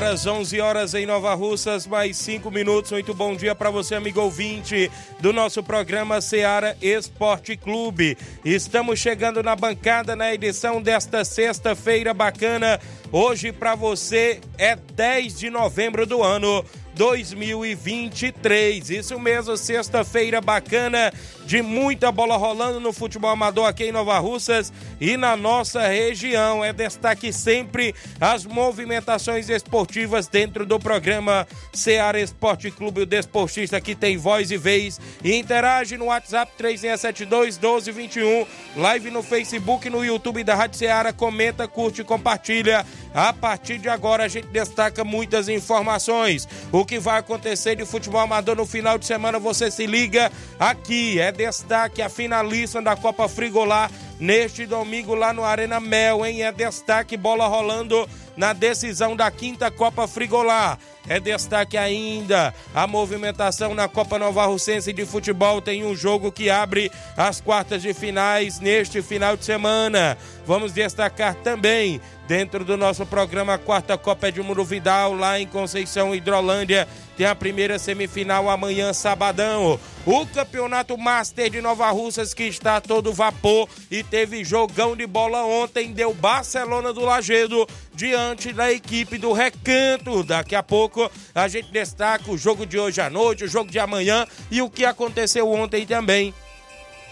Horas, 11 horas em Nova Russas, mais 5 minutos. Muito bom dia para você, amigo ouvinte do nosso programa Seara Esporte Clube. Estamos chegando na bancada na edição desta sexta-feira bacana. Hoje para você é 10 de novembro do ano 2023. Isso mesmo, sexta-feira bacana de muita bola rolando no futebol amador aqui em Nova Russas e na nossa região. É destaque sempre as movimentações esportivas dentro do programa Ceará Esporte Clube, o desportista que tem voz e vez. E interage no WhatsApp 3672 1221, live no Facebook, no YouTube da Rádio Ceará. Comenta, curte e compartilha. A partir de agora a gente destaca muitas informações. O que vai acontecer de futebol amador no final de semana, você se liga aqui. É destaque a finalista da Copa Frigolar neste domingo lá no Arena Mel, hein? É destaque bola rolando na decisão da quinta Copa Frigolar. É destaque ainda a movimentação na Copa Nova Russense de Futebol. Tem um jogo que abre as quartas de finais neste final de semana. Vamos destacar também dentro do nosso programa Quarta Copa Edmundo Vidal, lá em Conceição Hidrolândia. Tem a primeira semifinal amanhã, sabadão. O Campeonato Master de Nova Russas, que está a todo vapor e teve jogão de bola ontem, deu Barcelona do Lagedo diante da equipe do Recanto. Daqui a pouco a gente destaca o jogo de hoje à noite, o jogo de amanhã e o que aconteceu ontem também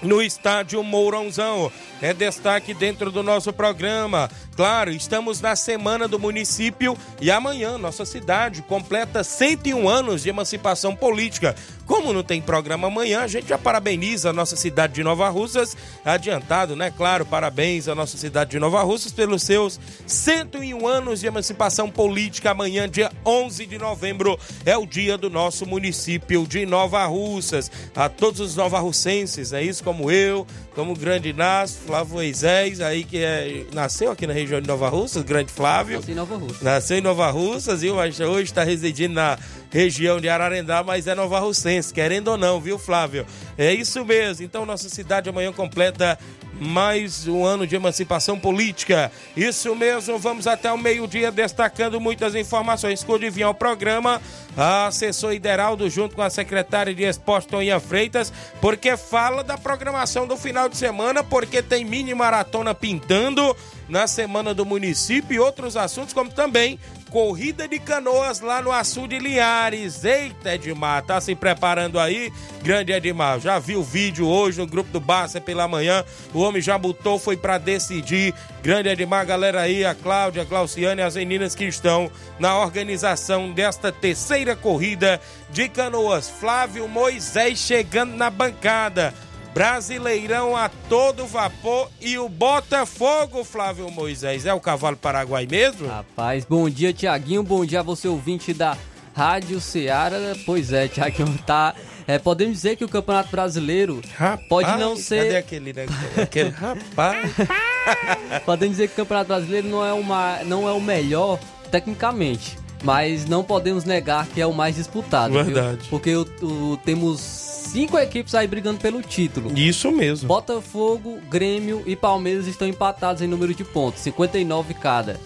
no estádio Mourãozão. É destaque dentro do nosso programa. Claro, estamos na semana do município e amanhã nossa cidade completa 101 anos de emancipação política. Como não tem programa amanhã, a gente já parabeniza a nossa cidade de Nova Russas, adiantado, né? Claro, parabéns à nossa cidade de Nova Russas pelos seus 101 anos de emancipação política. Amanhã, dia 11 de novembro, é o dia do nosso município de Nova Russas. A todos os novarrussenses, é isso? Como eu, como o grande Inácio, Flávio Moisés, aí que é, nasceu aqui na região de Nova Russas, grande Flávio. Nasceu em Nova Russas. Nasceu em Nova Russas, viu? Mas hoje está residindo na região de Ararendá, mas é Nova Russense, querendo ou não, viu, Flávio? É isso mesmo. Então, nossa cidade amanhã completa mais um ano de emancipação política. Isso mesmo, vamos até o meio-dia destacando muitas informações. Quando adivinhar o programa, a assessor Ideraldo, junto com a secretária de Esporte, Toninha Freitas, porque fala da programação do final de semana, porque tem mini maratona pintando na semana do município e outros assuntos, como também corrida de canoas lá no Açu de Linhares. Eita, Edmar, tá se preparando aí? Grande Edmar, já viu o vídeo hoje no grupo do Barça pela manhã. O homem já botou, foi para decidir. Grande Edmar, galera aí, a Cláudia, a Glauciane as meninas que estão na organização desta terceira corrida de canoas. Flávio Moisés chegando na bancada. Brasileirão a todo vapor e o Botafogo, Flávio Moisés. É o cavalo paraguai mesmo? Rapaz, bom dia, Tiaguinho. Bom dia a você, ouvinte da Rádio Ceará. Pois é, Tiaguinho, tá. É, podemos dizer que o Campeonato Brasileiro rapaz, pode não ser. Cadê aquele, né? aquele rapaz? podemos dizer que o Campeonato Brasileiro não é, uma, não é o melhor tecnicamente. Mas não podemos negar que é o mais disputado. Verdade. Viu? Porque o, o, temos cinco equipes aí brigando pelo título. Isso mesmo. Botafogo, Grêmio e Palmeiras estão empatados em número de pontos, 59 cada.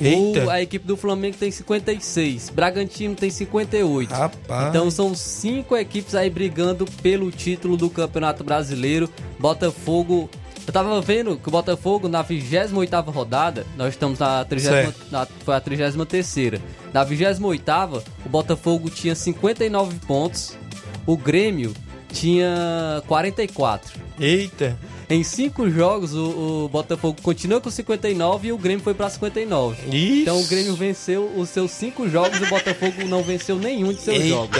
O, a equipe do Flamengo tem 56, Bragantino tem 58. Rapaz. Então são cinco equipes aí brigando pelo título do Campeonato Brasileiro. Botafogo. Eu tava vendo que o Botafogo na 28 rodada, nós estamos na 30, na, foi a 33 Na 28 o Botafogo tinha 59 pontos, o Grêmio tinha 44. Eita! Em cinco jogos, o, o, Botafogo continua com 59 e o Grêmio foi para 59. Isso. Então o Grêmio venceu os seus cinco jogos e o Botafogo não venceu nenhum de seus Eita. jogos.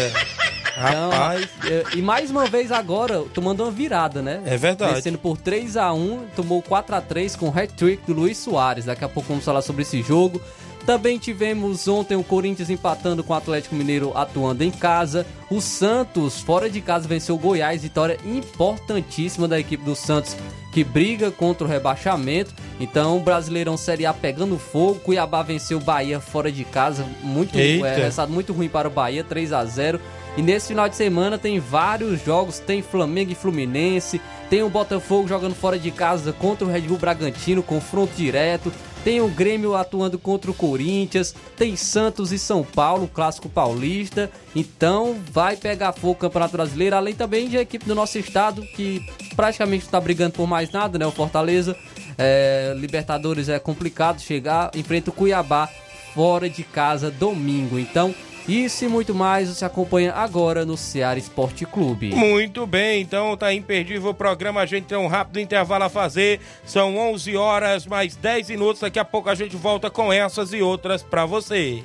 Então, Rapaz. É, e mais uma vez agora, tomando uma virada, né? É verdade. Vencendo por 3 a 1 tomou 4 a 3 com o hat-trick do Luiz Soares. Daqui a pouco vamos falar sobre esse jogo. Também tivemos ontem o Corinthians empatando com o Atlético Mineiro atuando em casa. O Santos, fora de casa, venceu o Goiás. Vitória importantíssima da equipe do Santos, que briga contra o rebaixamento. Então, o Brasileirão Série A pegando fogo. Cuiabá venceu o Bahia fora de casa. Muito, é, resultado muito ruim para o Bahia, 3 a 0 E nesse final de semana tem vários jogos. Tem Flamengo e Fluminense. Tem o Botafogo jogando fora de casa contra o Red Bull Bragantino, confronto direto. Tem o Grêmio atuando contra o Corinthians, tem Santos e São Paulo, clássico paulista. Então vai pegar fogo o Campeonato Brasileiro, além também de equipe do nosso estado que praticamente está brigando por mais nada, né? O Fortaleza. É, Libertadores é complicado chegar, enfrenta o Cuiabá fora de casa domingo. Então isso e muito mais você acompanha agora no Ceará Esporte Clube. Muito bem, então tá imperdível o programa. A gente tem um rápido intervalo a fazer. São 11 horas mais 10 minutos. Daqui a pouco a gente volta com essas e outras para você.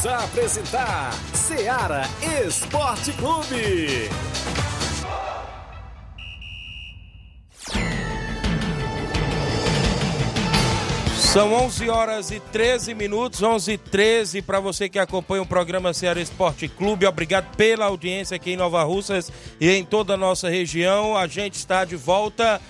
Voltamos a apresentar Seara Esporte Clube. São 11 horas e 13 minutos, 11 e 13 para você que acompanha o programa Ceará Esporte Clube. Obrigado pela audiência aqui em Nova Russas e em toda a nossa região. A gente está de volta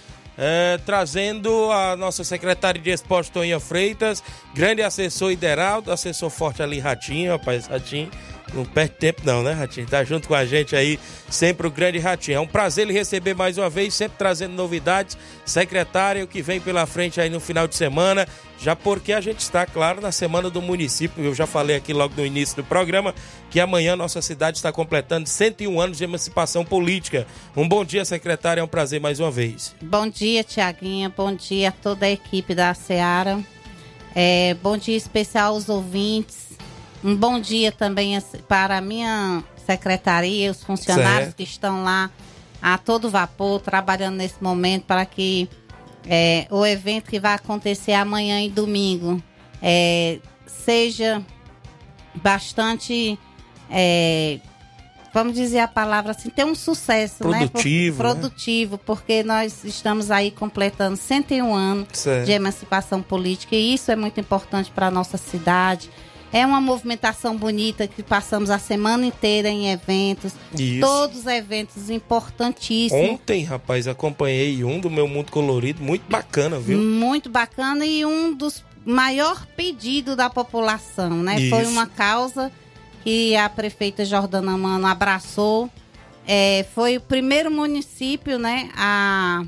eh, trazendo a nossa secretária de esporte, Toninha Freitas, grande assessor Ideraldo, assessor forte ali, Ratinho, rapaz, Ratinho. Não perde tempo não, né, Ratinho? Tá junto com a gente aí, sempre o grande Ratinho. É um prazer lhe receber mais uma vez, sempre trazendo novidades. Secretário que vem pela frente aí no final de semana, já porque a gente está, claro, na semana do município. Eu já falei aqui logo no início do programa que amanhã nossa cidade está completando 101 anos de emancipação política. Um bom dia, secretário, é um prazer mais uma vez. Bom dia, Tiaguinha. Bom dia a toda a equipe da Seara. É, bom dia especial aos ouvintes Um bom dia também para a minha secretaria, os funcionários Certo. que estão lá a todo vapor, trabalhando nesse momento para que é, o evento que vai acontecer amanhã e domingo é, seja bastante, é, vamos dizer a palavra assim, ter um sucesso, né? Por- Produtivo, né? Produtivo, porque nós estamos aí completando 101 anos Certo. de emancipação política e isso é muito importante para a nossa cidade. É uma movimentação bonita que passamos a semana inteira em eventos, Isso. todos eventos importantíssimos. Ontem, rapaz, acompanhei um do meu mundo colorido, muito bacana, viu? Muito bacana e um dos maior pedidos da população, né? Isso. Foi uma causa que a prefeita Jordana Mano abraçou. É, foi o primeiro município, né, a,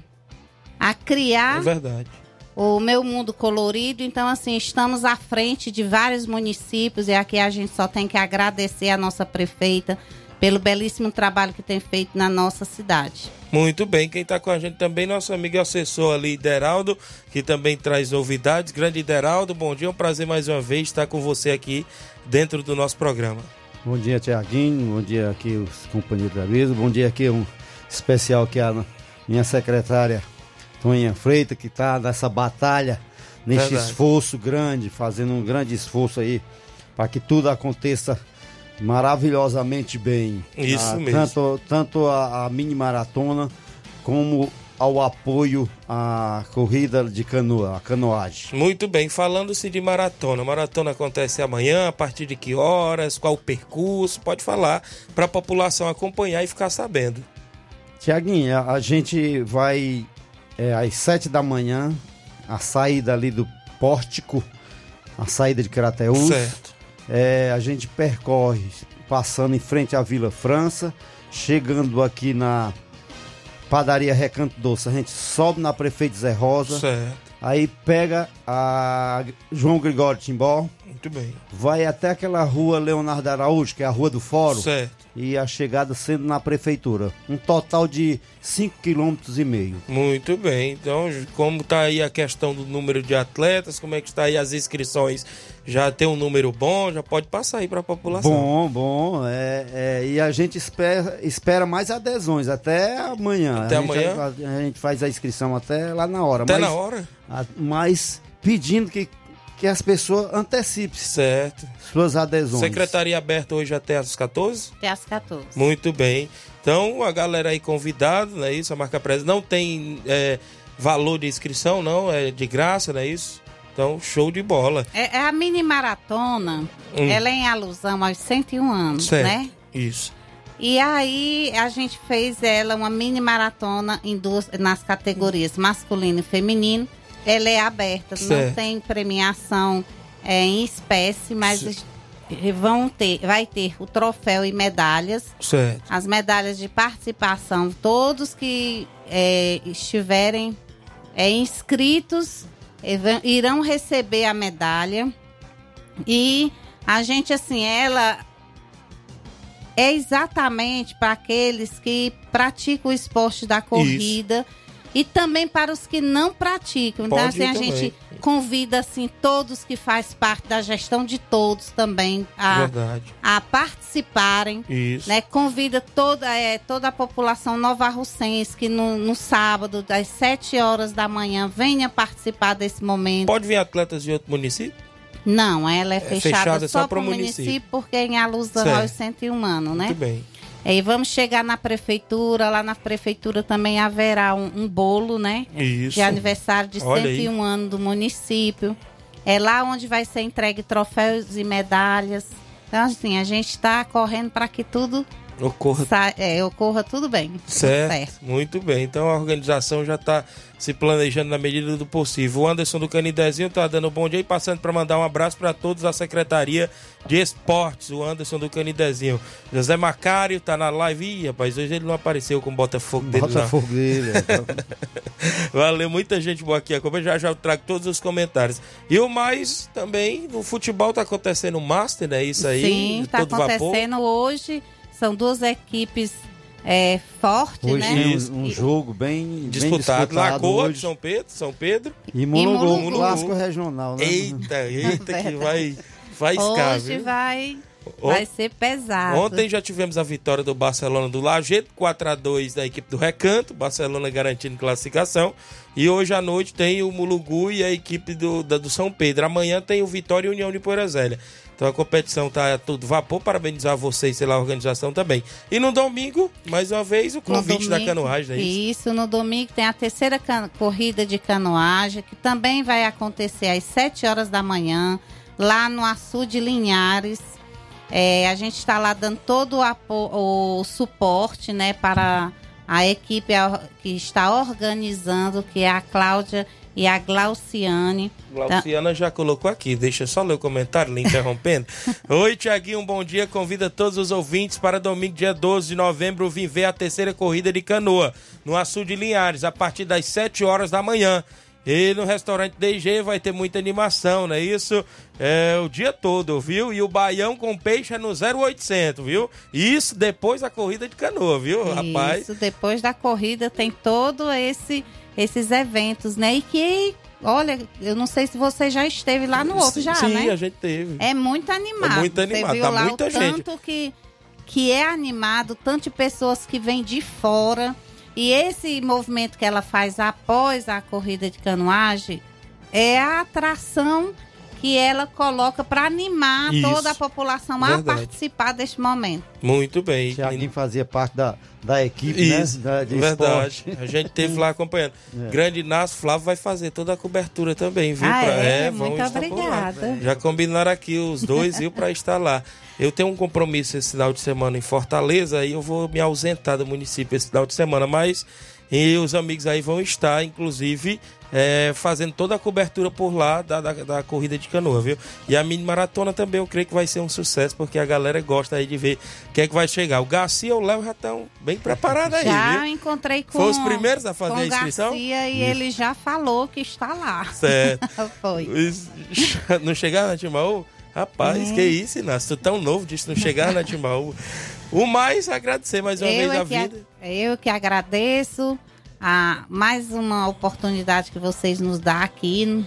a É criar verdade. O meu mundo colorido. Então, assim, estamos à frente de vários municípios e aqui a gente só tem que agradecer a nossa prefeita pelo belíssimo trabalho que tem feito na nossa cidade. Muito bem, quem está com a gente também, nosso amigo e assessor ali, Deraldo, que também traz novidades. Grande Deraldo, bom dia, é um prazer mais uma vez estar com você aqui dentro do nosso programa. Bom dia, Tiaguinho. Bom dia aqui os companheiros da mesa. Bom dia aqui um especial que a minha secretária Toninha Freita, que está nessa batalha, nesse Verdade. esforço grande, fazendo um grande esforço aí para que tudo aconteça maravilhosamente bem. Isso Ah, mesmo. Tanto, tanto a, a mini maratona como ao apoio à corrida de canoa, a canoagem. Muito bem, falando-se de maratona. Maratona acontece amanhã, a partir de que horas, qual o percurso? Pode falar para a população acompanhar e ficar sabendo. Tiaguinho, a, a gente vai é, às sete da manhã, a saída ali do pórtico, a saída de Crateús. Certo. É, a gente percorre passando em frente à Vila França, chegando aqui na padaria Recanto Doce. A gente sobe na Prefeito Zé Rosa, Certo. aí pega a João Gregório Timbó, Muito bem. vai até aquela rua Leonardo Araújo, que é a Rua do Fórum Certo. E a chegada sendo na prefeitura. Um total de 5 km e meio. Muito bem. Então, como está aí a questão do número de atletas, como é que está aí as inscrições? Já tem um número bom, já pode passar aí para a população. Bom, bom. É, é, e a gente espera, espera mais adesões até amanhã. Até a gente, amanhã? A, a gente faz a inscrição até lá na hora. Até mas, na hora? a- mas pedindo que, que as pessoas antecipem Certo. suas adesões. Secretaria aberta hoje até às 14? Até às 14. Muito bem. Então, a galera aí convidada, não é isso? A marca presa não tem é, valor de inscrição, não, é de graça, não é isso? Então, show de bola. É, é a mini maratona, Hum. ela é em alusão aos 101 anos, Certo. né? Isso. E aí a gente fez ela uma mini maratona em duas, nas categorias masculino e feminino. Ela é aberta, não Certo. tem premiação é, em espécie, mas vão ter, vai ter o troféu e medalhas. Certo. As medalhas de participação, todos que é, estiverem é, inscritos vão- irão receber a medalha. E a gente, assim, ela é exatamente para aqueles que praticam o esporte da corrida e também para os que não praticam. Então, Pode assim, ir a também. gente convida, assim, todos que faz parte da gestão de todos também a, Verdade. a participarem. Isso. Né, convida toda, é, toda a população novarrocense que no, no sábado, das 7 horas da manhã, venha participar desse momento. Pode vir atletas de outro município? Não, ela é, fechada, fechada só só para o município. município, porque é em alusão Certo. aos 101 anos, né? Muito bem. E vamos chegar na prefeitura, lá na prefeitura também haverá um, um bolo, né? Isso. De aniversário de Olha aí. 101 anos do município. É lá onde vai ser entregue troféus e medalhas. Então, assim, a gente está correndo para que tudo Ocorra sa- é, ocorra tudo bem. tudo Certo, muito bem. Então a organização já está se planejando na medida do possível. O Anderson do Canidezinho tá dando bom dia e passando para mandar um abraço para todos da Secretaria de Esportes, o Anderson do Canidezinho. José Macário tá na live. Ih, rapaz, hoje ele não apareceu com o Botafogo dele. Botafogo dele. então. Valeu, muita gente boa aqui. acompanha. Já já trago todos os comentários. E o mais também, no futebol tá acontecendo o Master, né? Isso aí, Sim, está todo vapor. acontecendo hoje. São duas equipes é, fortes, Hoje né? um, um jogo bem Disputado, bem na disputado cor de. São Pedro, São Pedro. E Mulungu, Mulungu. um clássico regional, né? Eita, eita, que Verdade. vai faiscar, Hoje viu? vai, vai ser pesado. Ontem já tivemos a vitória do Barcelona do Lajeado, 4x2 da equipe do Recanto, Barcelona garantindo classificação. E hoje à noite tem o Mulugu e a equipe do, da- do São Pedro. Amanhã tem o Vitória e União de Poeirazélia. Então a competição tá a todo vapor. Parabenizar vocês pela organização também. E no domingo, mais uma vez, o convite da domingo- canoagem, não é isso? Isso, no domingo tem a terceira corrida de canoagem, que também vai acontecer às 7 horas da manhã, lá no Açu de Linhares. É, a gente está lá dando todo o, o suporte né, para a equipe que está organizando, que é a Cláudia e a Glauciane. Glauciana já colocou aqui, deixa eu só ler o comentário, lhe interrompendo. Oi, Tiaguinho, um bom dia. Convida todos os ouvintes para domingo, dia 12 de novembro, vir ver a terceira corrida de canoa, no Açu de Linhares, a partir das 7 horas da manhã. E no restaurante DG vai ter muita animação, não é isso? É o dia todo, viu? E o baião com peixe é no 0800, viu? Isso depois da corrida de canoa, viu, rapaz? Isso, depois da corrida tem todo esse esses eventos, né? E que, olha, eu não sei se você já esteve lá no outro já, Sim, né? a gente teve. É muito animado. É muito animado, Você viu tá lá muita o gente. tanto que que é animado, tanto de pessoas que vêm de fora. E esse movimento que ela faz após a corrida de canoagem é a atração que ela coloca para animar Isso. toda a população a Verdade. participar deste momento. Muito bem. Tiaguinho fazia parte da, da equipe, Isso, né? Da, de verdade. esporte. A gente teve lá acompanhando. É. Grande Inácio Flávio vai fazer toda a cobertura também, viu? Ah, Pra- é? vão Muito obrigada. Já combinaram aqui os dois, viu, para estar lá. Eu tenho um compromisso esse final de semana em Fortaleza e eu vou me ausentar do município esse final de semana, mas e os amigos aí vão estar, inclusive, é, fazendo toda a cobertura por lá da, da, da corrida de canoa, viu? E a mini maratona também eu creio que vai ser um sucesso, porque a galera gosta aí de ver quem é que vai chegar. O Garcia e o Léo já estão bem preparados aí, já viu? encontrei com Foram os primeiros a fazer a inscrição? Garcia e ele já falou que está lá. Certo. Foi. Não chegar na Timbaú? Rapaz, É. que isso, Inácio? Tu tão novo disso, não chegar na Timbaú. O mais, agradecer mais uma Eu vez é a que a- vida. eu que agradeço a mais uma oportunidade que vocês nos dão aqui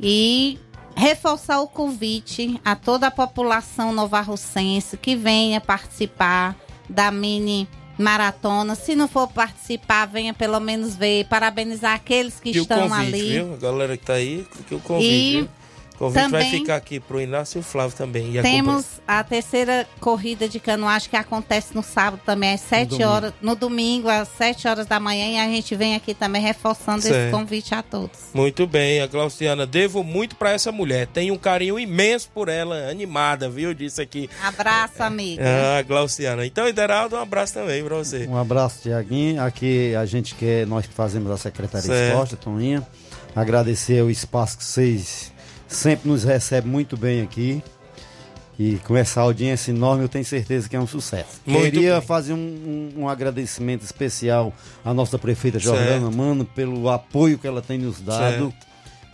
e reforçar o convite a toda a população novarrocense que venha participar da mini maratona. Se não for participar, venha pelo menos ver, parabenizar aqueles que o estão convite, ali. viu? A galera que tá aí, que o convite, E O convite vai também ficar aqui pro Inácio e o Flávio também. E Temos a terceira corrida de canoagem que acontece no sábado também, às 7 domingo. horas, no domingo, às 7 horas da manhã, e a gente vem aqui também reforçando esse Certo. convite a todos. Muito bem, a Glauciana, devo muito pra essa mulher. Tenho um carinho imenso por ela, animada, viu? Disse aqui. Abraço, amiga. Ah, Glauciana. Então, Ideraldo, um abraço também pra você. Um abraço, Tiaguinho. Aqui a gente quer, nós que fazemos a Secretaria Certo. de Esporte, Toninha, agradecer o espaço que vocês sempre nos recebem muito bem aqui. E com essa audiência enorme, eu tenho certeza que é um sucesso. Muito Queria bem. fazer um, um- um agradecimento especial à nossa prefeita Certo. Jordana Mano pelo apoio que ela tem nos dado.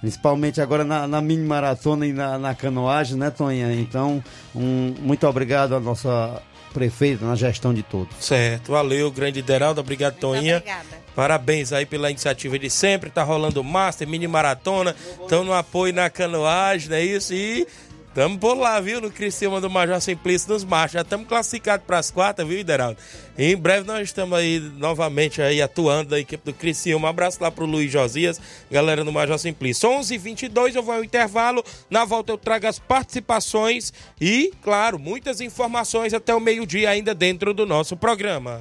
Principalmente agora na, na mini maratona e na, na canoagem, né, Toninha? Então, um, muito obrigado à nossa prefeita na gestão de todos. Certo, valeu, grande Ideraldo. Obrigado, Toninha. obrigada. Parabéns aí pela iniciativa de sempre. Tá rolando Master, mini maratona. Estão no apoio na canoagem, não é isso? E Tamo por lá, viu? No Criciúma do Major Simplício nos marchos. Já estamos classificados para as quartas, viu, Ideraldo? Em breve nós estamos aí novamente aí atuando da equipe do Criciúma. Um abraço lá pro Luiz Josias, galera do Major Simplício. 11 h 22 eu vou ao intervalo. Na volta eu trago as participações e, claro, muitas informações até o meio-dia ainda dentro do nosso programa.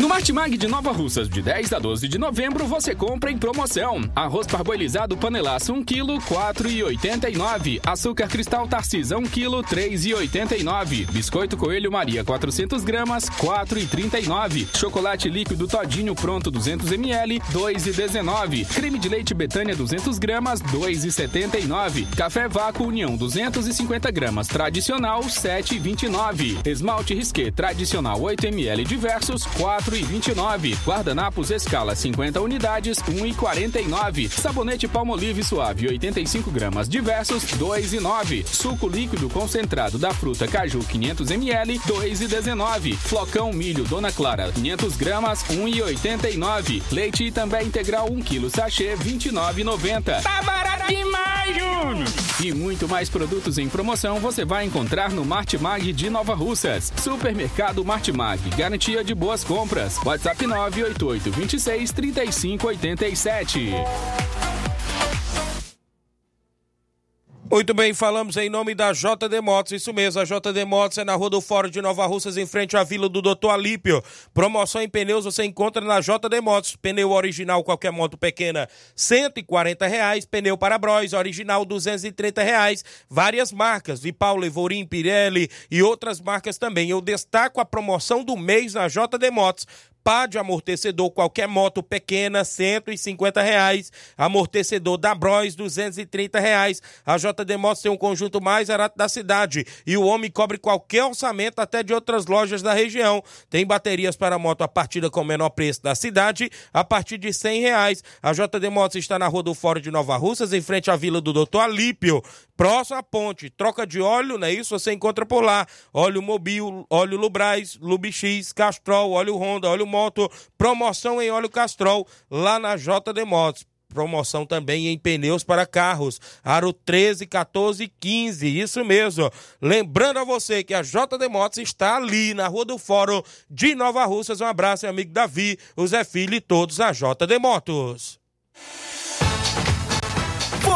No Martimag de Nova Russas, de 10 a 12 de novembro, você compra em promoção. Arroz parboilizado panelaço 1 kg, 4,89. Açúcar cristal Tarcisa 1 kg, 3,89. Biscoito Coelho Maria 400 gramas, 4,39. Chocolate líquido Todinho pronto 200 ml, 2,19. Creme de leite Betânia 200 gramas, 2,79. Café Vácuo União 250 gramas, tradicional 7,29. Esmalte Risqué tradicional 8 ml diversos, 4,29. 2,29. Guardanapos Escala 50 unidades, 1,49. Sabonete Palmolive Suave 85 gramas diversos, 2,9. Suco líquido concentrado da fruta Caju 500 ml, 2,19. Flocão milho Dona Clara 500 gramas, 1,89. Leite e também integral 1 kg sachê 29,90. Tá barato demais, Júnior! E muito mais produtos em promoção você vai encontrar no Martimag de Nova Russas. Supermercado Martimag, garantia de boas compras. WhatsApp 988 26 35 87. Muito bem, falamos em nome da JD Motos, isso mesmo, a JD Motos é na Rua do Fórum de Nova Russas, em frente à Vila do Doutor Alípio. Promoção em pneus você encontra na JD Motos, pneu original, qualquer moto pequena, 140 reais, pneu para Bros, original, 230 reais, várias marcas, Vipau, Levorim, Pirelli e outras marcas também. Eu destaco a promoção do mês na JD Motos, pá de amortecedor, qualquer moto pequena, 150 reais. Amortecedor da Bros, 230 reais. A JD Motos tem um conjunto mais barato da cidade. E o homem cobre qualquer orçamento, até de outras lojas da região. Tem baterias para moto a partida com o menor preço da cidade, a partir de 100 reais. A JD Motos está na Rua do Fórum de Nova Russas, em frente à Vila do Doutor Alípio. Próximo à ponte, troca de óleo, não é isso? Você encontra por lá. Óleo Mobil, óleo Lubrais, Lubix, Castrol, óleo Honda, óleo Moto. Promoção em óleo Castrol, lá na JD Motos. Promoção também em pneus para carros. Aro 13, 14 e 15. Isso mesmo. Lembrando a você que a JD Motos está ali na Rua do Fórum de Nova Russas. Um abraço, meu amigo Davi, o Zé Filho e todos a JD Motos.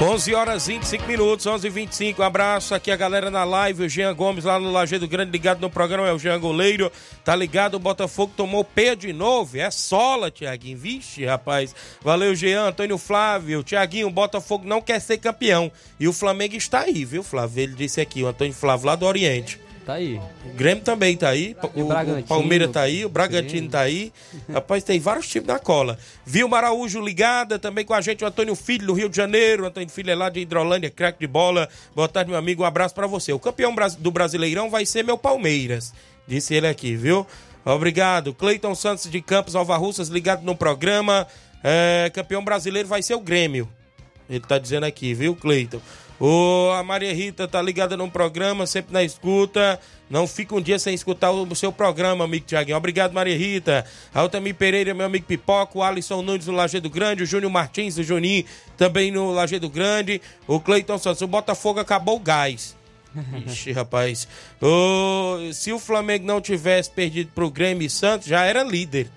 11 horas 25 minutos, 11 e 25 Um abraço aqui a galera na live. O Jean Gomes lá no Lajeado Grande, ligado no programa. É o Jean Goleiro. Tá ligado? O Botafogo tomou P de novo. É sola, Tiaguinho. Vixe, rapaz. Valeu, Jean. Antônio Flávio. Tiaguinho, o Botafogo não quer ser campeão. E o Flamengo está aí, viu, Flávio? Ele disse aqui, o Antônio Flávio lá do Oriente. Tá aí. O Grêmio também tá aí. O, o Palmeiras tá aí. O Bragantino tá aí. Rapaz, tem vários times na cola. Vilma Araújo ligada também com a gente. O Antônio Filho do Rio de Janeiro. O Antônio Filho é lá de Hidrolândia, craque de bola. Boa tarde, meu amigo. Um abraço pra você. O campeão do Brasileirão vai ser meu Palmeiras. Disse ele aqui, viu? Obrigado. Cleiton Santos de Campos, Nova Russas, ligado no programa. É, campeão brasileiro vai ser o Grêmio. Ele tá dizendo aqui, viu, Cleiton? Ô, a Maria Rita tá ligada no programa, sempre na escuta. Não fica um dia sem escutar o seu programa, amigo Tiaguinho. Obrigado, Maria Rita. Altamir Pereira, meu amigo Pipoca. O Alisson Nunes no Lajeado Grande. O Júnior Martins, o Juninho, também no Lajeado Grande. O Cleiton Santos. O Botafogo acabou o gás. Ixi, rapaz. Ô, se o Flamengo não tivesse perdido pro Grêmio e Santos, já era líder.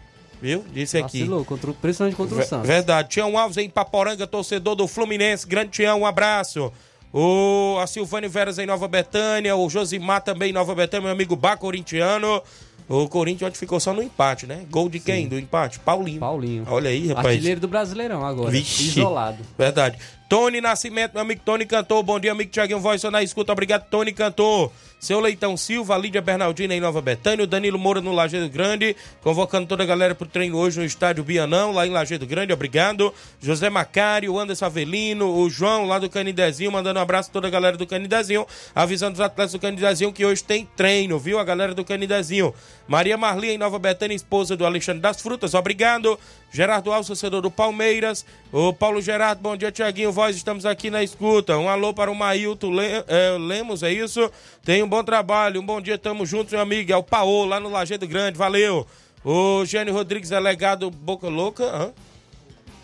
Viu? Disse aqui. Vacilou, contra, o- principalmente contra o Santos. Verdade. Tião Alves em Paporanga, torcedor do Fluminense. Grande Tião, um abraço. O, a Silvane Veras em Nova Betânia. O Josimar também em Nova Betânia, meu amigo Bá Corintiano. O Corinthians ontem ficou só no empate, né? Gol de quem do empate? Paulinho. Paulinho. Olha aí, rapaz. Artilheiro do Brasileirão agora. Vixe. Isolado. Verdade. Tony Nascimento, meu amigo Tony Cantor. Bom dia, amigo Tiaguinho Voz, na escuta. Obrigado, Tony Cantor. Seu Leitão Silva, Lídia Bernardina em Nova Betânia, o Danilo Moura no Lajeado Grande, convocando toda a galera pro treino hoje no estádio Bianão, lá em Lajeado Grande, obrigado. José Macário, Anderson Avelino, o João lá do Canidezinho, mandando um abraço a toda a galera do Canidezinho, avisando os atletas do Canidezinho que hoje tem treino, viu? A galera do Canidezinho. Maria Marli em Nova Betânia, esposa do Alexandre das Frutas, obrigado. Gerardo Alves, torcedor do Palmeiras. O Paulo Gerardo, bom dia, Tiaguinho Voz, estamos aqui na escuta. Um alô para o Mailton é, Lemos, é isso? Tenha um bom trabalho, um bom dia, tamo juntos, meu amigo. É o Paô, lá no Lajeado Grande, valeu. O Gênio Rodrigues, delegado Boca Louca, hã?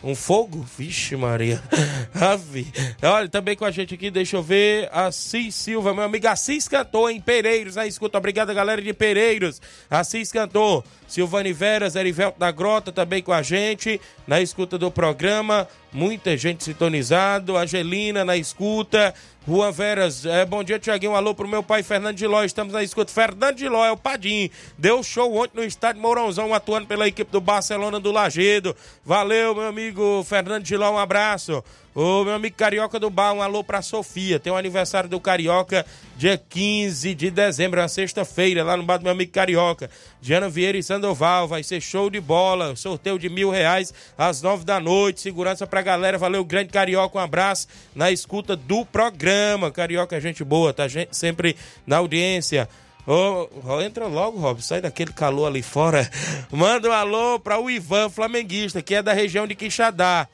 Um fogo? Vixe, Maria. Ave. Olha, também com a gente aqui, deixa eu ver. Assis Silva, meu amigo Assis Cantor em Pereiros. Aí, escuta, obrigado, galera de Pereiros. Assis Cantor. Silvane Veras, Erivelto da Grota também com a gente, na escuta do programa. Muita gente sintonizado. Angelina na escuta. Juan Veras, é, bom dia, Tiaguinho. Um alô pro meu pai Fernando de Ló. Estamos na escuta. Fernando de Ló é o Padim. Deu show ontem no estádio Mourãozão, atuando pela equipe do Barcelona do Lagedo. Valeu, meu amigo Fernando de Ló. Um abraço. Ô, meu amigo Carioca do Bar, um alô pra Sofia. Tem o aniversário do Carioca, dia 15 de dezembro, na sexta-feira, lá no bar do meu amigo Carioca. Diana Vieira e Sandoval, vai ser show de bola. Sorteio de mil reais às nove da noite. Segurança pra galera. Valeu, grande Carioca. Um abraço na escuta do programa. Carioca, gente boa, tá gente, sempre na audiência. Ô, entra logo, Rob, sai daquele calor ali fora. Manda um alô para o Ivan, flamenguista, que é da região de Quixadá.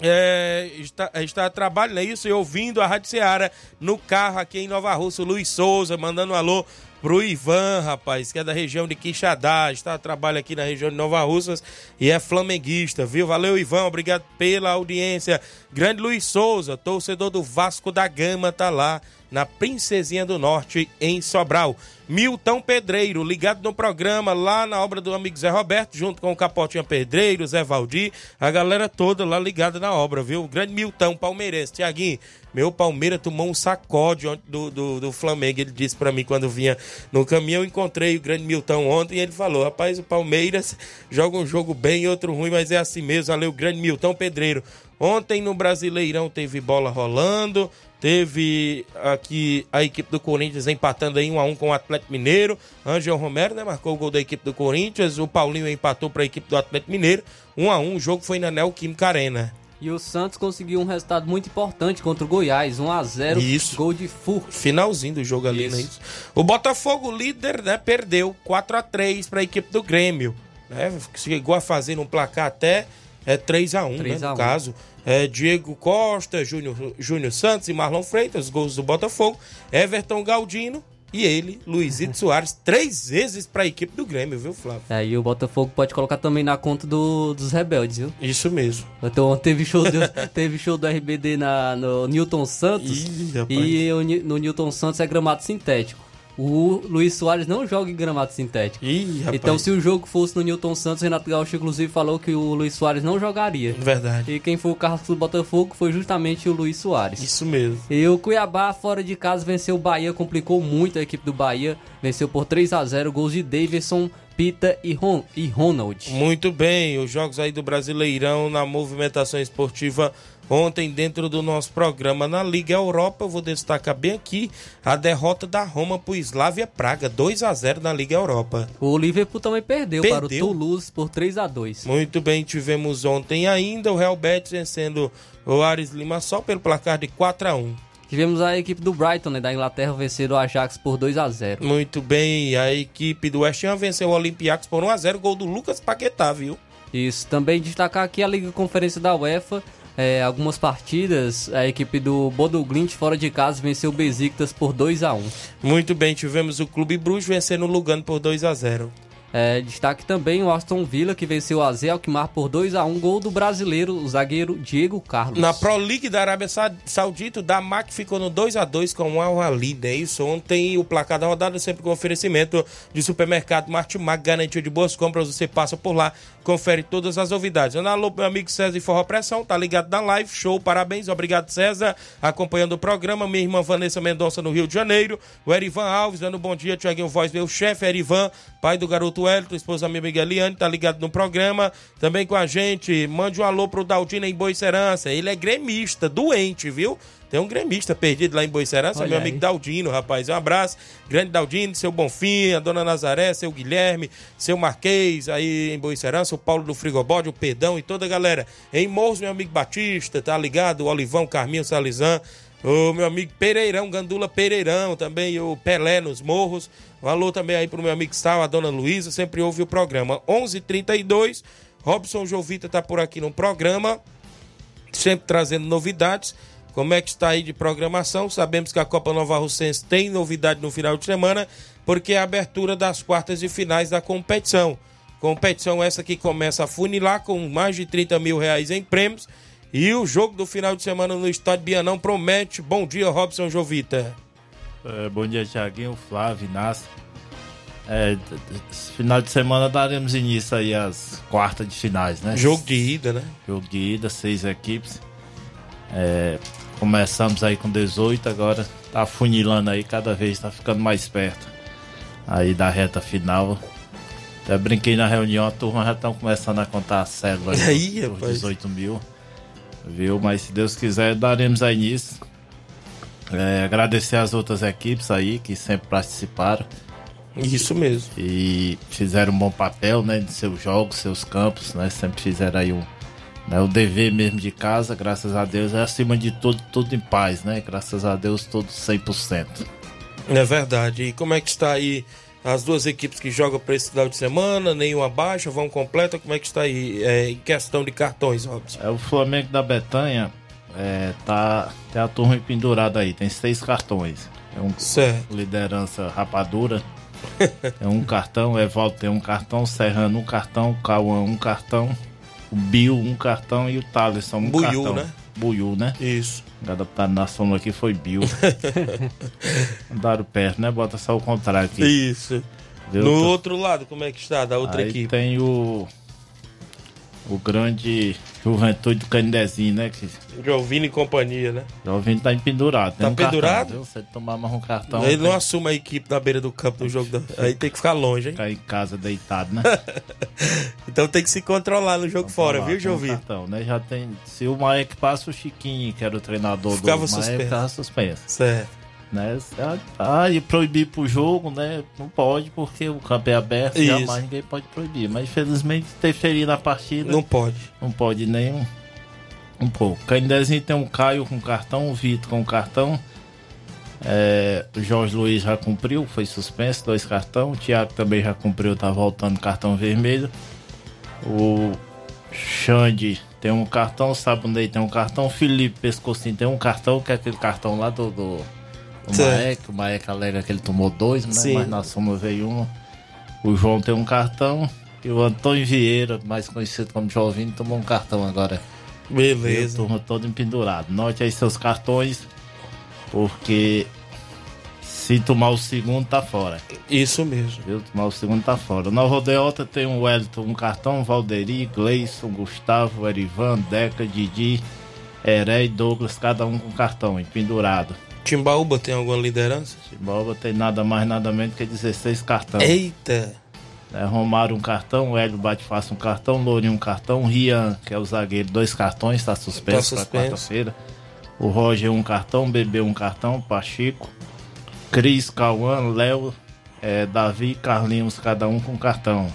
É, está, está a trabalho, não é isso? E ouvindo a Rádio Seara no carro aqui em Nova Rússia. O Luiz Souza mandando um alô pro Ivan, rapaz, que é da região de Quixadá. Está a trabalho aqui na região de Nova Russas e é flamenguista, viu? Valeu, Ivan, obrigado pela audiência. Grande Luiz Souza, torcedor do Vasco da Gama, tá lá na Princesinha do Norte, em Sobral. Milton Pedreiro, ligado no programa lá na obra do amigo Zé Roberto, junto com o Capotinha Pedreiro, Zé Valdir, a galera toda lá ligada na obra, viu? O grande Milton, palmeirense. Tiaguinho, meu Palmeiras tomou um sacode do, do, do Flamengo. Ele disse para mim quando vinha no caminho. Eu encontrei o grande Milton ontem e ele falou: Rapaz, o Palmeiras joga um jogo bem e outro ruim, mas é assim mesmo. Valeu, grande Milton Pedreiro. Ontem no Brasileirão teve bola rolando, teve aqui a equipe do Corinthians empatando aí 1 a 1 com o Atlético Mineiro. Ângel Romero, né, marcou o gol da equipe do Corinthians, o Paulinho empatou para a equipe do Atlético Mineiro. 1 a 1, o jogo foi na Neoquímica Arena. E o Santos conseguiu um resultado muito importante contra o Goiás, 1 a 0 Isso. gol de Fur. Finalzinho do jogo ali, Isso. né? Isso. O Botafogo, líder, né, perdeu 4 a 3 para a equipe do Grêmio, né? Chegou a fazer um placar até é 3 a 1, 3 né, a no 1. caso. É, Diego Costa, Júnior, Júnior Santos e Marlon Freitas, gols do Botafogo. Everton Galdino e ele, Luizito Soares, três vezes para a equipe do Grêmio, viu, Flávio? É, e o Botafogo pode colocar também na conta do- dos rebeldes, viu? Isso mesmo. Então teve show do, teve show do RBD na, no Newton Santos. Ih, e o no Newton Santos é gramado sintético. O Luiz Soares não joga em gramado sintético. Ih, rapaz. Então, se o jogo fosse no Newton Santos, Renato Gaúcho, inclusive, falou que o Luiz Soares não jogaria. Verdade. E quem foi o carro do Botafogo foi justamente o Luiz Soares. Isso mesmo. E o Cuiabá, fora de casa, venceu o Bahia, complicou muito a equipe do Bahia. Venceu por 3 a 0 gols de Davidson, Pita e, Ron, e Ronald. Muito bem, os jogos aí do Brasileirão na movimentação esportiva ontem dentro do nosso programa na Liga Europa. Eu vou destacar bem aqui a derrota da Roma pro Slavia Praga, 2 a 0 na Liga Europa. O Liverpool também perdeu, para o Perdeu? Toulouse por 3 a 2 Muito bem, tivemos ontem ainda o Real Betis vencendo o Ares Lima só pelo placar de 4 a 1. Tivemos a equipe do Brighton, né, da Inglaterra, vencendo o Ajax por 2 a 0 Muito bem, a equipe do West Ham venceu o Olympiacos por 1 a 0, gol do Lucas Paquetá, viu? Isso, também destacar aqui a Liga Conferência da UEFA. é, algumas partidas, a equipe do Bodo Glint fora de casa venceu o Besiktas por 2 a 1 Muito bem, tivemos o Clube Bruges vencendo o Lugano por 2 a 0. É, destaque também o Aston Villa, que venceu o AZ Alkmaar por 2 a 1 gol do brasileiro, o zagueiro Diego Carlos. Na Pro League da Arábia Sa- Saudita, o Damac ficou no 2 a 2 com o Al Ali, né? Isso ontem, o placar da rodada sempre com oferecimento de supermercado Martimag, garantia de boas compras, você passa por lá, confere todas as novidades. Alô, meu amigo César e Forró Pressão, tá ligado na live, show, parabéns, obrigado César, acompanhando o programa, minha irmã Vanessa Mendonça no Rio de Janeiro, o Erivan Alves dando bom dia, Tiaguinho Voz, meu chefe, Erivan, pai do garoto Wellington, esposa da minha amiga Eliane, tá ligado no programa, também com a gente, mande um alô pro Daldino em Boicerança, ele é gremista, doente, viu? Tem um gremista perdido lá em Boicerança, Olha meu aí. amigo Daldino, rapaz. Um abraço. Grande Daldino, seu Bonfim, a dona Nazaré, seu Guilherme, seu Marquês aí em Boicerança, o Paulo do Frigobode, o Perdão e toda a galera. Em Morros, meu amigo Batista, tá ligado? O Olivão, Carminho, Salizan. O meu amigo Pereirão, Gandula Pereirão, também o Pelé nos Morros. Alô também aí pro meu amigo Stal, a dona Luísa, sempre ouve o programa. 11:32 h 32 Robson Jovita tá por aqui no programa sempre trazendo novidades. Como é que está aí de programação? Sabemos que a Copa Nova Russense tem novidade no final de semana, porque é a abertura das quartas de finais da competição. Competição essa que começa a funilar com mais de 30 mil reais em prêmios. E o jogo do final de semana no estádio Bianão promete. Bom dia, Robson Jovita. É, bom dia, Tiaguinho, Flávio, Inácio. É, final de semana daremos início aí às quartas de finais, né? Jogo de ida, né? Jogo de ida, seis equipes. É, começamos aí com 18, agora tá funilando aí, cada vez tá ficando mais perto aí da reta final. Até brinquei na reunião, a turma já estão começando a contar a célula Aí, rapaz. 18 mil. Viu? Mas se Deus quiser, daremos aí nisso. É, agradecer as outras equipes aí que sempre participaram. Isso mesmo. E fizeram um bom papel, né? De seus jogos, seus campos, né? Sempre fizeram aí um, né, o dever mesmo de casa, graças a Deus. É acima de tudo, tudo em paz, né? Graças a Deus, tudo 100%. É verdade. E como é que está aí as duas equipes que jogam para esse final de semana? Nenhuma baixa, vão completa? Como é que está aí é, em questão de cartões, Robson? É o Flamengo da Betanha. É, tá, tem a turma pendurada aí, tem seis cartões. É um Certo. liderança rapadura. é um cartão, Evaldo tem um cartão, Serrano um cartão, Cauã um cartão, o Bill um cartão e o Thaleson um Buiú, cartão. né? Buiú, né? Isso. Adaptado na sombra aqui foi Bill. Andaram perto, né? Bota só o contrário aqui. Isso. Viu? No outro lado, como é que está da outra Aí equipe? tem o. O grande Juventude do Canidezinho, né? Que Jovini e companhia, né? Jovem tá empendurado. Tem Tá um cartão, pendurado? viu? Se ele tomar mais um cartão, Ele não tem assume a equipe na beira do campo do jogo. da- Aí tem que ficar longe, hein? ficar em casa deitado, né? Então tem que se controlar no jogo fora, viu, tem um cartão, né? Já tem. Se o Maek passa, o Chiquinho, que era o treinador Ficava do Maek, ficava suspenso. Certo. Né? Ah, e proibir pro jogo, né? Não pode, porque o campo é aberto e jamais ninguém pode proibir. Mas infelizmente interferir na partida. Não pode. Não pode nem um, pouco. Candezinho tem um Caio com cartão, o Vitor com cartão. É, o Jorge Luiz já cumpriu, foi suspenso, dois cartão. O Thiago também já cumpriu, tá voltando cartão vermelho. O Xande tem um cartão, o Sabonei tem um cartão, o Felipe Pescocinho tem um cartão, que é aquele cartão lá do, do, do Certo. Maek. O Maek alega que ele tomou dois, né? Sim. mas na soma veio um. O João tem um cartão. E o Antônio Vieira, mais conhecido como Jovinho, tomou um cartão agora. E a Beleza. turma todo empendurado. Note aí seus cartões, porque se tomar o segundo, tá fora. Isso mesmo. Viu? Tomar o segundo, tá fora. Na Rodeota tem o Wellington, um cartão, Valderi, Gleison, Gustavo, Erivan, Deca, Didi, Heré e Douglas, cada um com cartão, empendurado. Timbaúba tem alguma liderança? Timbalba tem nada mais, nada menos que 16 cartões. Eita! É, Romário um cartão, Hélio bate fácil um cartão, Lourinho um cartão, Rian, que é o zagueiro, dois cartões, está suspenso Tá para quarta-feira. O Roger um cartão, Bebê um cartão, Pachico, Cris, Cauã, Léo, é, Davi e Carlinhos, cada um com cartão.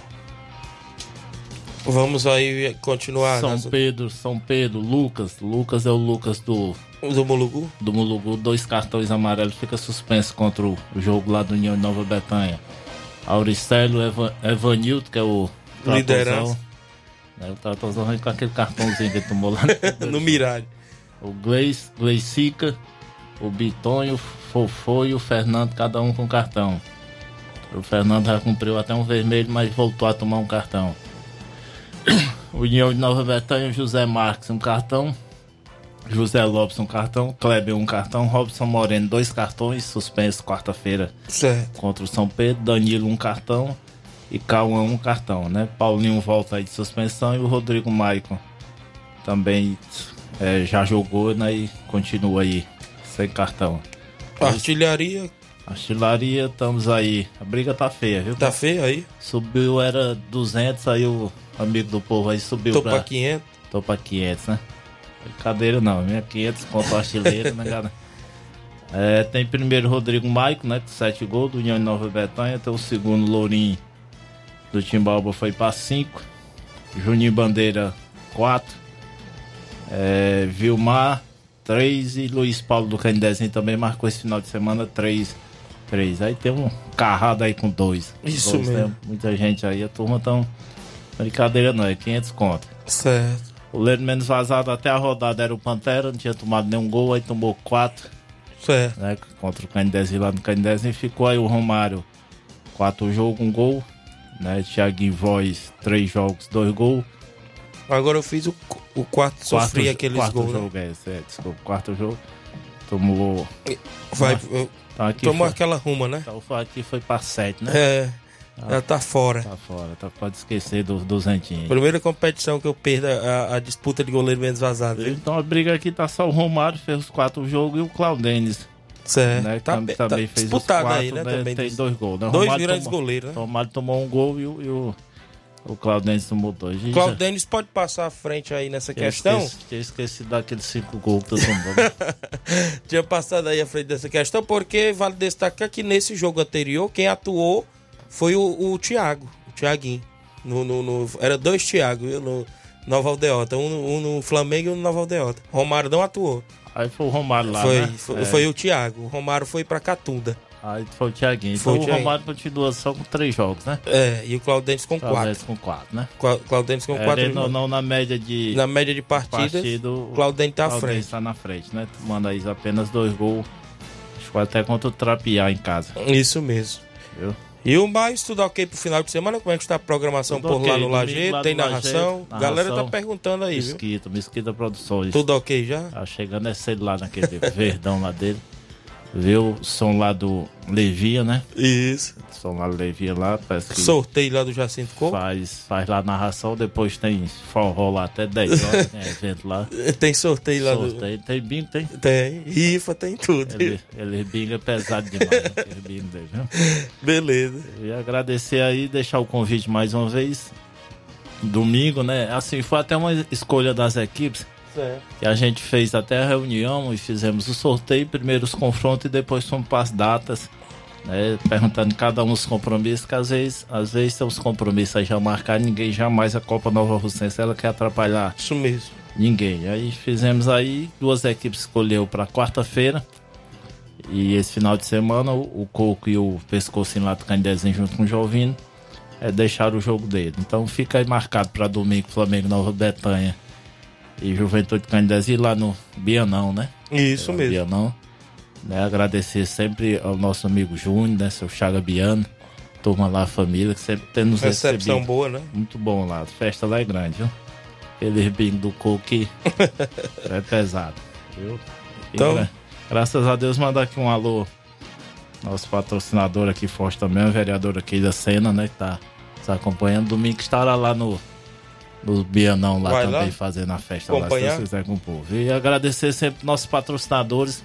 Vamos aí continuar São nas- Pedro, São Pedro, Lucas, Lucas é o Lucas do, do Mulugu. do Mulugu, dois cartões amarelos, fica suspenso contra o jogo lá do União de Nova Betânia. Auricélio, Eva, Evanildo, que é o Liderança. Né, o Tratorzão vem com aquele cartãozinho que ele tomou lá No Mirade. O Gleice, Gleicica, o Bitonho, o Fofô e o Fernando, cada um com cartão. O Fernando já cumpriu até um vermelho, mas voltou a tomar um cartão. O União de Nova Betânia, José Marques, um cartão. José Lopes, um cartão. Kleber, um cartão. Robson Moreno, dois cartões. Suspenso quarta-feira Certo. contra o São Pedro. Danilo, um cartão. E Cauã, um cartão, né? Paulinho volta aí de suspensão. E o Rodrigo Maicon também é, já jogou, né? E continua aí sem cartão. Artilharia, Artilharia, estamos aí. A briga tá feia, viu? tá feio aí. Subiu, era 200, aí o amigo do povo aí subiu Tô pra... pra 500. Tô pra 500, né? Brincadeira não, minha 500 contra o artilheiro, né, galera? É, tem primeiro Rodrigo Maico, né, com 7 gols, do União de Nova Betânia. Tem o segundo Lourinho, do Timbalba, foi pra 5. Juninho Bandeira, 4. É, Vilmar, 3. E Luiz Paulo do Candezinho também marcou esse final de semana, 3. 3. Aí tem um carrado aí com 2. Isso mesmo. Muita gente aí, a turma tão... Brincadeira não, é 500 conto. Certo. O Leiro menos vazado até a rodada era o Pantera, não tinha tomado nenhum gol, aí tomou quatro, Certo. né? Contra o Candezinho lá no. E ficou aí o Romário, quatro jogos, um gol. Né? Thiaguinho Voz, três jogos, dois gols. Agora eu fiz o, o quarto, sofri aqueles quarto gols. né? jogo, é, é, desculpa, quarto jogo. Tomou. Vai, eu- Então aqui, tomou foi, aquela ruma, né? então aqui foi pra sete, né? É. Ela tá fora. Tá fora, tá, pode esquecer dos duzentinhos. Primeira competição que eu perdo a, a disputa de goleiro menos vazado? Então a briga aqui tá só o Romário, fez os quatro jogos, e o Claudenis. Certo. né, Tá, bem- também tá fez disputado os quatro, aí, né? né, Também tem dos- dois gols. Né? Dois Romário grandes tomou- goleiros, né? Romário tomou um gol e o, e o O mudou. A gente já- Claudenis pode passar à frente aí nessa tinha questão? esqueci- Tinha esquecido daqueles cinco gols que tu tomou. Tinha passado aí à frente dessa questão, porque vale destacar que nesse jogo anterior, quem atuou foi o, o Thiago, o Thiaguinho. No, no- no- era dois Thiago, viu? No Nova Aldeota. Um, no- um no Flamengo e um no Nova Aldeota. Romário não atuou. Aí foi o Romário lá, foi, né? foi, É. foi o Thiago. O Romário foi pra Catunda. Aí foi o Thiaguinho. Foi Então o o. Romário continua só com três jogos, né? É, e o Claudense com quatro. Claudense com quatro, né? Cla- Claudense com É, quatro. ele não, não na média de Na média de partidas, partido, o Claudense tá à Claudense frente. tá na frente, né? Manda aí apenas dois gols. Acho que até contra o Trapiá em casa. Isso mesmo. Viu? E o mais, tudo ok pro final de semana? Como é que está a programação Tudo por ok, lá no Lajeiro? Tem no narração? Lajeado, Galera tá narração. perguntando aí, viu? Mesquita, Mesquita Produções. Tudo ok já? Tá chegando é cedo lá naquele verdão lá dele. Viu o som lá do Levia, né? Isso. O som lá do Levia lá, parece que Sorteio lá do Jacinto Couto. faz, faz lá a narração, depois tem forró lá até 10 horas, tem evento lá. Tem sorteio lá Sorteio, tem bingo, tem? do... Tem. Rifa, tem tudo. Ele, ele bingo é pesado demais, né? Bingo dele, viu? Beleza. E agradecer aí, deixar o convite mais uma vez. Domingo, né? Assim, foi até uma escolha das equipes Certo. que a gente fez até a reunião e fizemos o sorteio, primeiro os confrontos e depois fomos para as datas, né? Perguntando cada um os compromissos, que às vezes, às vezes tem uns compromissos aí já marcados, ninguém jamais a Copa Nova Russense ela quer atrapalhar Isso mesmo. ninguém. Aí fizemos aí, duas equipes escolheu para quarta-feira. E esse final de semana o, Coco e o Pescocinho lá do Candezinho junto com o Jovino é, deixaram o jogo dele. Então fica aí marcado para domingo Flamengo Nova Betânia e Juventude Candezinho lá no Bianão, né? Isso É, mesmo. Bianão. Né? Agradecer sempre ao nosso amigo Júnior, né? Seu Chaga Biano, turma lá, família, que sempre tem nos Recepção recebido. boa, né? Muito bom lá. Festa lá é grande, viu? Aquele bingo do coque é pesado, viu? E, Então- né, graças a Deus, mandar aqui um alô. Nosso patrocinador aqui forte também, o vereador aqui da Sena, né? Que tá nos acompanhando. Domingo estará lá no, no Bianão lá Vai também, lá? fazendo a festa lá, se Acompanhar? Deus quiser com o povo. E agradecer sempre nossos patrocinadores.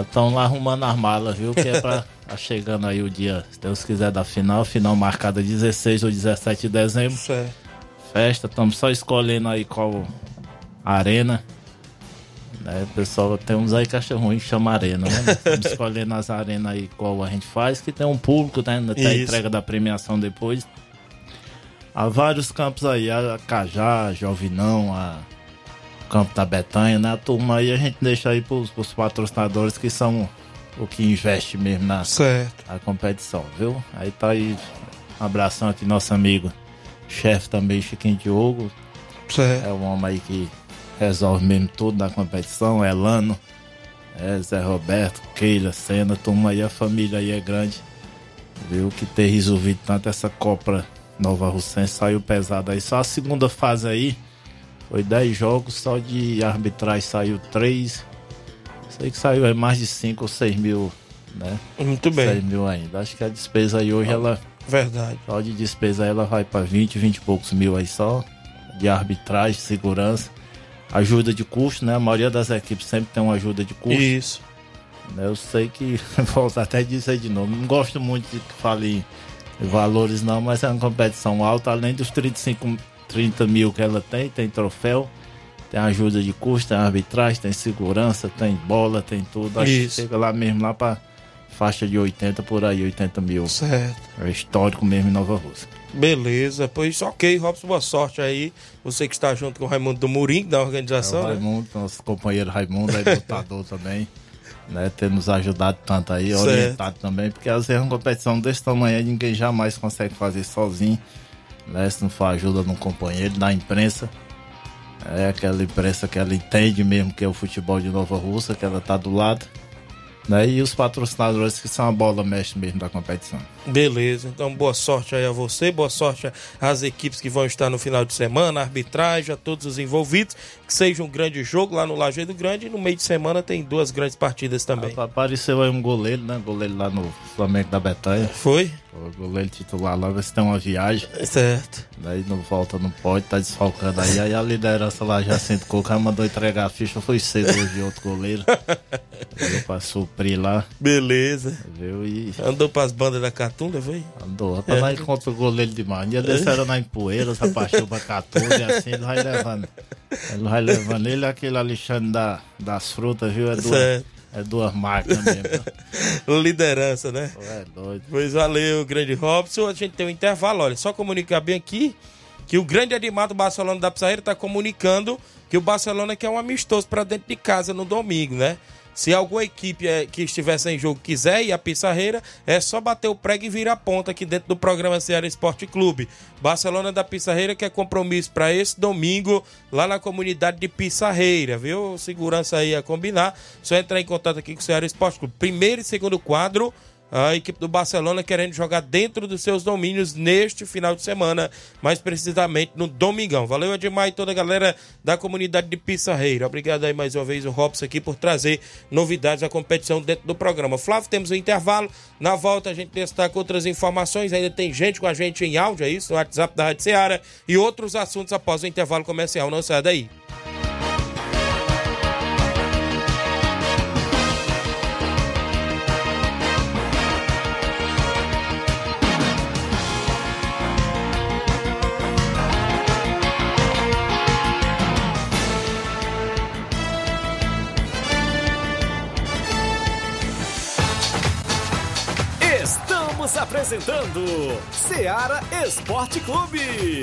Estão lá arrumando as malas, viu? Que é pra tá chegando aí o dia, se Deus quiser, da final. Final marcada 16 ou 17 de dezembro. Certo. Festa, estamos só escolhendo aí qual arena. Né, pessoal, tem uns aí acham ruim que chama arena, né? Estamos escolhendo as arenas aí qual a gente faz, que tem um público, né? Tem a entrega da premiação depois. Há vários campos aí, a Cajá, Jovinão, a Campo da Betanha, né? A turma aí a gente deixa aí pros, pros patrocinadores que são o que investe mesmo na, Certo. a competição, viu? Aí tá aí, um abração aqui, nosso amigo, chefe também, Chiquinho Diogo. Certo. É um homem aí que resolve mesmo tudo na competição, Elano, é, Zé Roberto, Keila, Senna, turma aí, a família aí é grande. Viu que ter resolvido tanto essa Copa Nova Russense saiu pesado aí. Só a segunda fase aí foi 10 jogos, só de arbitragem saiu 3. Sei que saiu aí mais de 5 ou 6 mil, né? Muito 6 bem. mil ainda. Acho que a despesa aí hoje ela. Verdade. Só de despesa ela vai pra 20, 20 e poucos mil aí só. De arbitragem, segurança. Ajuda de custo, né? A maioria das equipes sempre tem uma ajuda de custo. Isso. Eu sei que, volto até dizer de novo, não gosto muito de que fale em valores não, mas é uma competição alta, além dos 35, 30 mil que ela tem, tem troféu, tem ajuda de custo, tem arbitragem, tem segurança, tem bola, tem tudo. Acho que Isso. chega lá mesmo, lá pra faixa de 80 por aí, 80 mil. Certo. É histórico mesmo em Nova Rússia. Beleza, pois ok, Robson, boa sorte aí. Você que está junto com o Raimundo do Murim, da É o organização, né? Raimundo, nosso companheiro Raimundo, aí, lutador também, né? Ter nos ajudado tanto aí, Certo. orientado também, porque às vezes uma competição desse tamanho ninguém jamais consegue fazer sozinho, né? Se não for ajuda de um companheiro, da imprensa. É aquela imprensa que ela entende mesmo que é o futebol de Nova Rússia, que ela tá do lado. Né? E os patrocinadores que são a bola mestre mesmo da competição. Beleza, então boa sorte aí a você, boa sorte às equipes que vão estar no final de semana, a arbitragem, a todos os envolvidos. Que seja um grande jogo lá no Lajeado Grande e no meio de semana tem duas grandes partidas também. Apareceu aí um goleiro, né? Goleiro lá no Flamengo da Betanha. Foi? O goleiro titular lá vai se tem uma viagem. Certo. Daí não volta, não pode, tá desfalcando aí. Aí a liderança lá já sente colocar, mandou entregar a ficha, foi cedo hoje de outro goleiro. Deu pra suprir lá. Beleza. Viu? E Andou pras bandas da Catunda, foi? andou. Rapaz, nós contra o goleiro demais. Dia desse era na Empoeira, essa paixão pra 14, assim, ele vai levando. Ele vai levando. Ele, aquele Alexandre da, das frutas, viu? É duas, Certo. é duas máquinas mesmo. Liderança, né? Pô, É doido. Pois valeu, grande Robson. A gente tem um intervalo. Olha, só comunicar bem aqui que o grande animado Barcelona da Pizarreira está comunicando que o Barcelona quer um amistoso para dentro de casa no domingo, né? Se alguma equipe eh, que estiver sem jogo quiser ir à Pissarreira, é só bater o prego e virar ponta aqui dentro do programa Ceará Esporte Clube. Barcelona da Pissarreira quer compromisso para esse domingo lá na comunidade de Pissarreira, viu? Segurança aí a combinar. Só entrar em contato aqui com o Ceará Esporte Clube. Primeiro e segundo quadro a equipe do Barcelona querendo jogar dentro dos seus domínios neste final de semana, mais precisamente no domingão. Valeu, Edmar e toda a galera da comunidade de Pissarreira. Obrigado aí mais uma vez o Robson aqui por trazer novidades da competição dentro do programa. Flávio, temos um intervalo. Na volta a gente destaca outras informações. Ainda tem gente com a gente em áudio, é isso? No WhatsApp da Rádio Ceará e outros assuntos após o intervalo comercial. Não saia daí. Apresentando Seara Esporte Clube.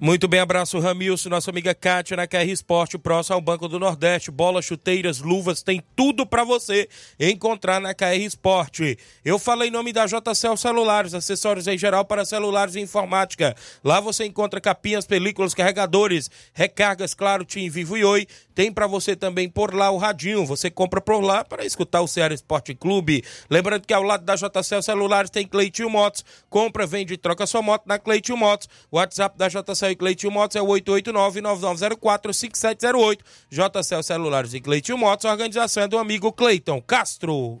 Muito bem, abraço Ramilson, nossa amiga Kátia na KR Esporte, próximo ao Banco do Nordeste. Bolas, chuteiras, luvas, tem tudo para você encontrar na KR Esporte. Eu falei em nome da JCL Celulares, acessórios em geral para celulares e informática. Lá você encontra capinhas, películas, carregadores, recargas, claro, Tim Vivo e Oi. Tem para você também por lá o radinho. Você compra por lá para escutar o Ceará Esporte Clube. Lembrando que ao lado da JCL Celulares tem Cleitinho Motos. Compra, vende e troca sua moto na Cleitinho Motos. WhatsApp da JCL e Cleitinho Motos é o 889-9904-5708. JCL Celulares e Cleitinho Motos, organização é do amigo Cleiton Castro.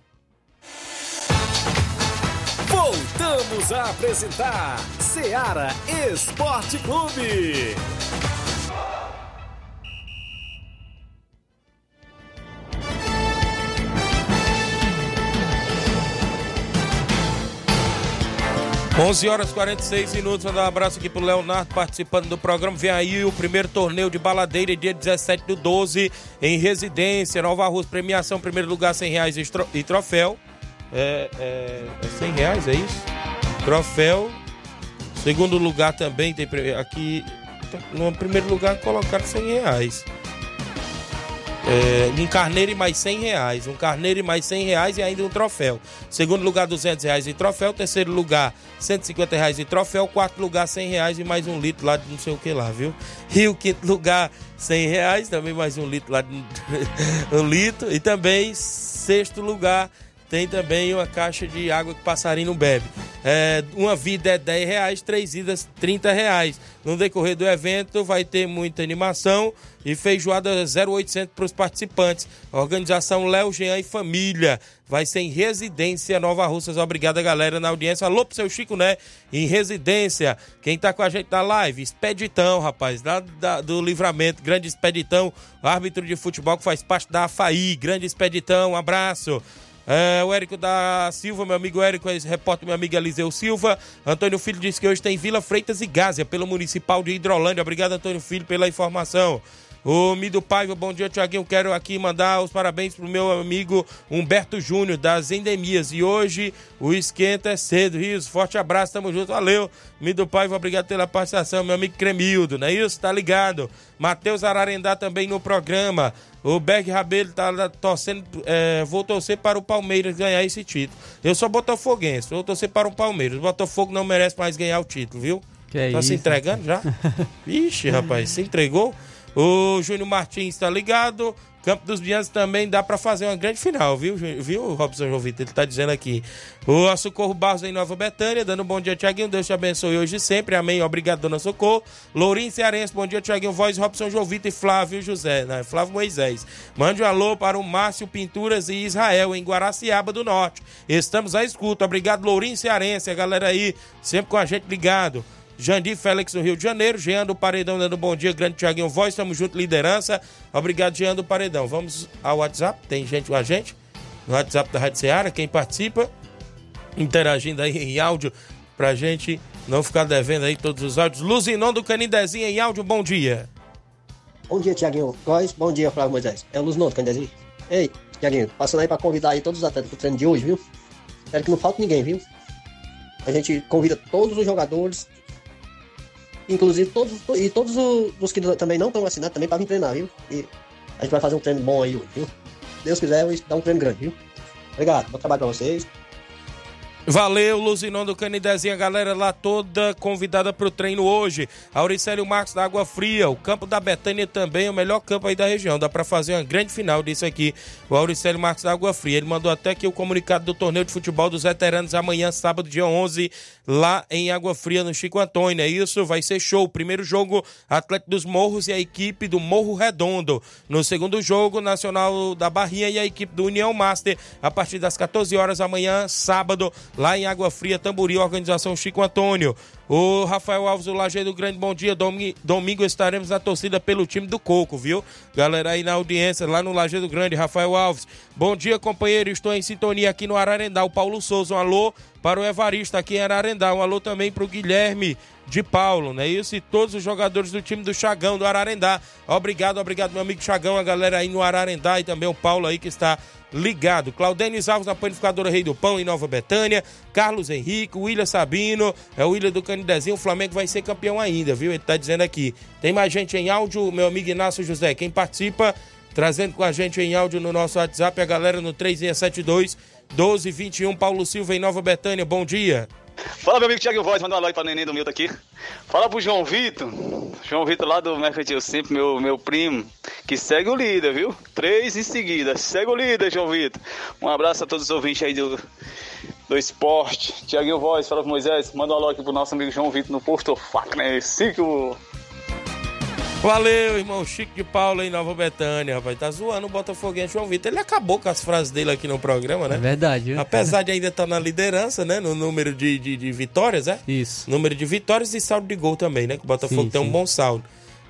Voltamos a apresentar Seara Esporte Clube. 11 horas e 46 minutos. Mandar um abraço aqui pro Leonardo participando do programa. Vem aí o primeiro torneio de baladeira, dia 17 do 12, em residência, Nova Rússia. Premiação, primeiro lugar, 100 reais e tro- troféu. É, é, é 100 reais, é isso? Troféu. Segundo lugar também tem aqui. No primeiro lugar colocaram 100 reais. É, um carneiro e mais 100 reais. Um carneiro e mais 100 reais e ainda um troféu. Segundo lugar, 200 reais e troféu. Terceiro lugar, 150 reais e troféu. Quarto lugar, 100 reais e mais um litro lá de não sei o que lá, viu? E o quinto lugar, 100 reais. Também mais um litro lá de um litro. E também, sexto lugar, tem também uma caixa de água que passarinho não bebe. É, uma vida é 10 reais, três idas 30 reais. No decorrer do evento vai ter muita animação e feijoada 0800 para os participantes. Organização Léo Jean e Família vai ser em Residência Nova Russas. Obrigado, galera, na audiência. Alô pro seu Chico, né? Em Residência. Quem tá com a gente na live? Expeditão, rapaz, lá do Livramento. Grande Expeditão, árbitro de futebol que faz parte da AFAI. Grande Expeditão, um abraço. É, o Érico da Silva, meu amigo Érico, esse repórter, meu amigo Eliseu Silva. Antônio Filho disse que hoje tem Vila Freitas e Gásia, pelo Municipal de Hidrolândia. Obrigado, Antônio Filho, pela informação. O Mido Paiva, bom dia, Tiaguinho. Quero aqui mandar os parabéns pro meu amigo Humberto Júnior, das Endemias. E hoje o esquenta é cedo, Rios. Forte abraço, tamo junto. Valeu. Mido Paiva, obrigado pela participação. Meu amigo Cremildo, não é isso? Tá ligado? Matheus Ararendá também no programa. O Berg Rabelo tá torcendo, é, vou torcer para o Palmeiras ganhar esse título. Eu sou botafoguense, vou torcer para o Palmeiras. O Botafogo não merece mais ganhar o título, viu? Que tá isso, se entregando já? Vixe, rapaz, se entregou. O Júnior Martins tá ligado. Campo dos Bianos também dá para fazer uma grande final, viu, viu, Robson João Vitor? Ele tá dizendo aqui. O Socorro Barros em Nova Betânia, dando um bom dia, Tiaguinho. Deus te abençoe hoje e sempre. Amém. Obrigado, dona Socorro. Lourinho Cearense, bom dia, Tiaguinho. Voz, Robson João Vitor e Flávio José, né? Flávio Moisés. Mande um alô para o Márcio Pinturas e Israel, em Guaraciaba do Norte. Estamos à escuta. Obrigado, Lourinho Cearense. A galera aí, sempre com a gente ligado. Jandir Félix no Rio de Janeiro, Jean do Paredão dando bom dia, grande Tiaguinho Voz, tamo junto, liderança. Obrigado, Jean do Paredão. Vamos ao WhatsApp, tem gente com a gente no WhatsApp da Rádio Ceará, quem participa, interagindo aí em áudio pra gente não ficar devendo aí todos os áudios. Luzinon do Canidezinho em áudio, bom dia. Bom dia, Tiaguinho Góes. Bom dia, Flávio Moisés. É o Luz Noto, Candezinho. Ei, Tiaguinho, passando aí pra convidar aí todos os atletas pro treino de hoje, viu? Espero que não falte ninguém, viu? A gente convida todos os jogadores, inclusive todos, e todos os, que também não estão assinados também vir treinar, viu? E a gente vai fazer um treino bom aí hoje, viu? Deus quiser, hoje dá um treino grande, viu? Obrigado, bom trabalho pra vocês. Valeu, Luzinon do Canidezinho, a galera lá toda convidada pro treino hoje. Auricélio Marcos da Água Fria, o campo da Betânia também o melhor campo aí da região. Dá pra fazer uma grande final disso aqui. O Auricélio Marcos da Água Fria, ele mandou até aqui o comunicado do torneio de futebol dos veteranos amanhã, sábado, dia 11, lá em Água Fria, no Chico Antônio. É isso, vai ser show. Primeiro jogo, Atlético dos Morros e a equipe do Morro Redondo. No segundo jogo, Nacional da Barrinha e a equipe do União Master, a partir das 14 horas amanhã, sábado, lá em Água Fria, Tambori, organização Chico Antônio. O Rafael Alves do Lajeado Grande, bom dia. Domi- Domingo estaremos na torcida pelo time do Coco, viu? Galera aí na audiência, lá no Lajeado Grande, Rafael Alves. Bom dia, companheiro. Estou em sintonia aqui no Ararendá. O Paulo Souza, um alô para o Evaristo aqui em Ararendá. Um alô também para o Guilherme de Paulo, não é isso? E todos os jogadores do time do Chagão, do Ararendá. Obrigado, obrigado, meu amigo Chagão, a galera aí no Ararendá e também o Paulo aí que está ligado. Claudenis Alves na panificadora Rei do Pão em Nova Betânia. Carlos Henrique, William Sabino, é o William do Canidezinho. O Flamengo vai ser campeão ainda, viu? Ele tá dizendo aqui. Tem mais gente em áudio, meu amigo Inácio José. Quem participa, trazendo com a gente em áudio no nosso WhatsApp, a galera no 3672 1221. Paulo Silva em Nova Betânia, bom dia. Fala, meu amigo Thiago Voz, manda uma like pra neném do Milton aqui. Fala pro João Vitor, João Vitor lá do Mercantil Sempre, meu, meu primo, que segue o líder, viu? Três em seguida, segue o líder, João Vitor. Um abraço a todos os ouvintes aí do, do esporte. Tiaguinho Voz, fala pro Moisés, manda um alô aqui pro nosso amigo João Vitor no posto Fac, né? Valeu, irmão Chico de Paula em Nova Betânia, rapaz. Tá zoando o Botafoguense João Vitor. Ele acabou com as frases dele aqui no programa, né? É verdade, viu? Apesar de ainda estar na liderança, né? No número de, de, de vitórias, é? Isso. Número de vitórias e saldo de gol também, né? Que o Botafogo Sim, tem um sim. bom saldo.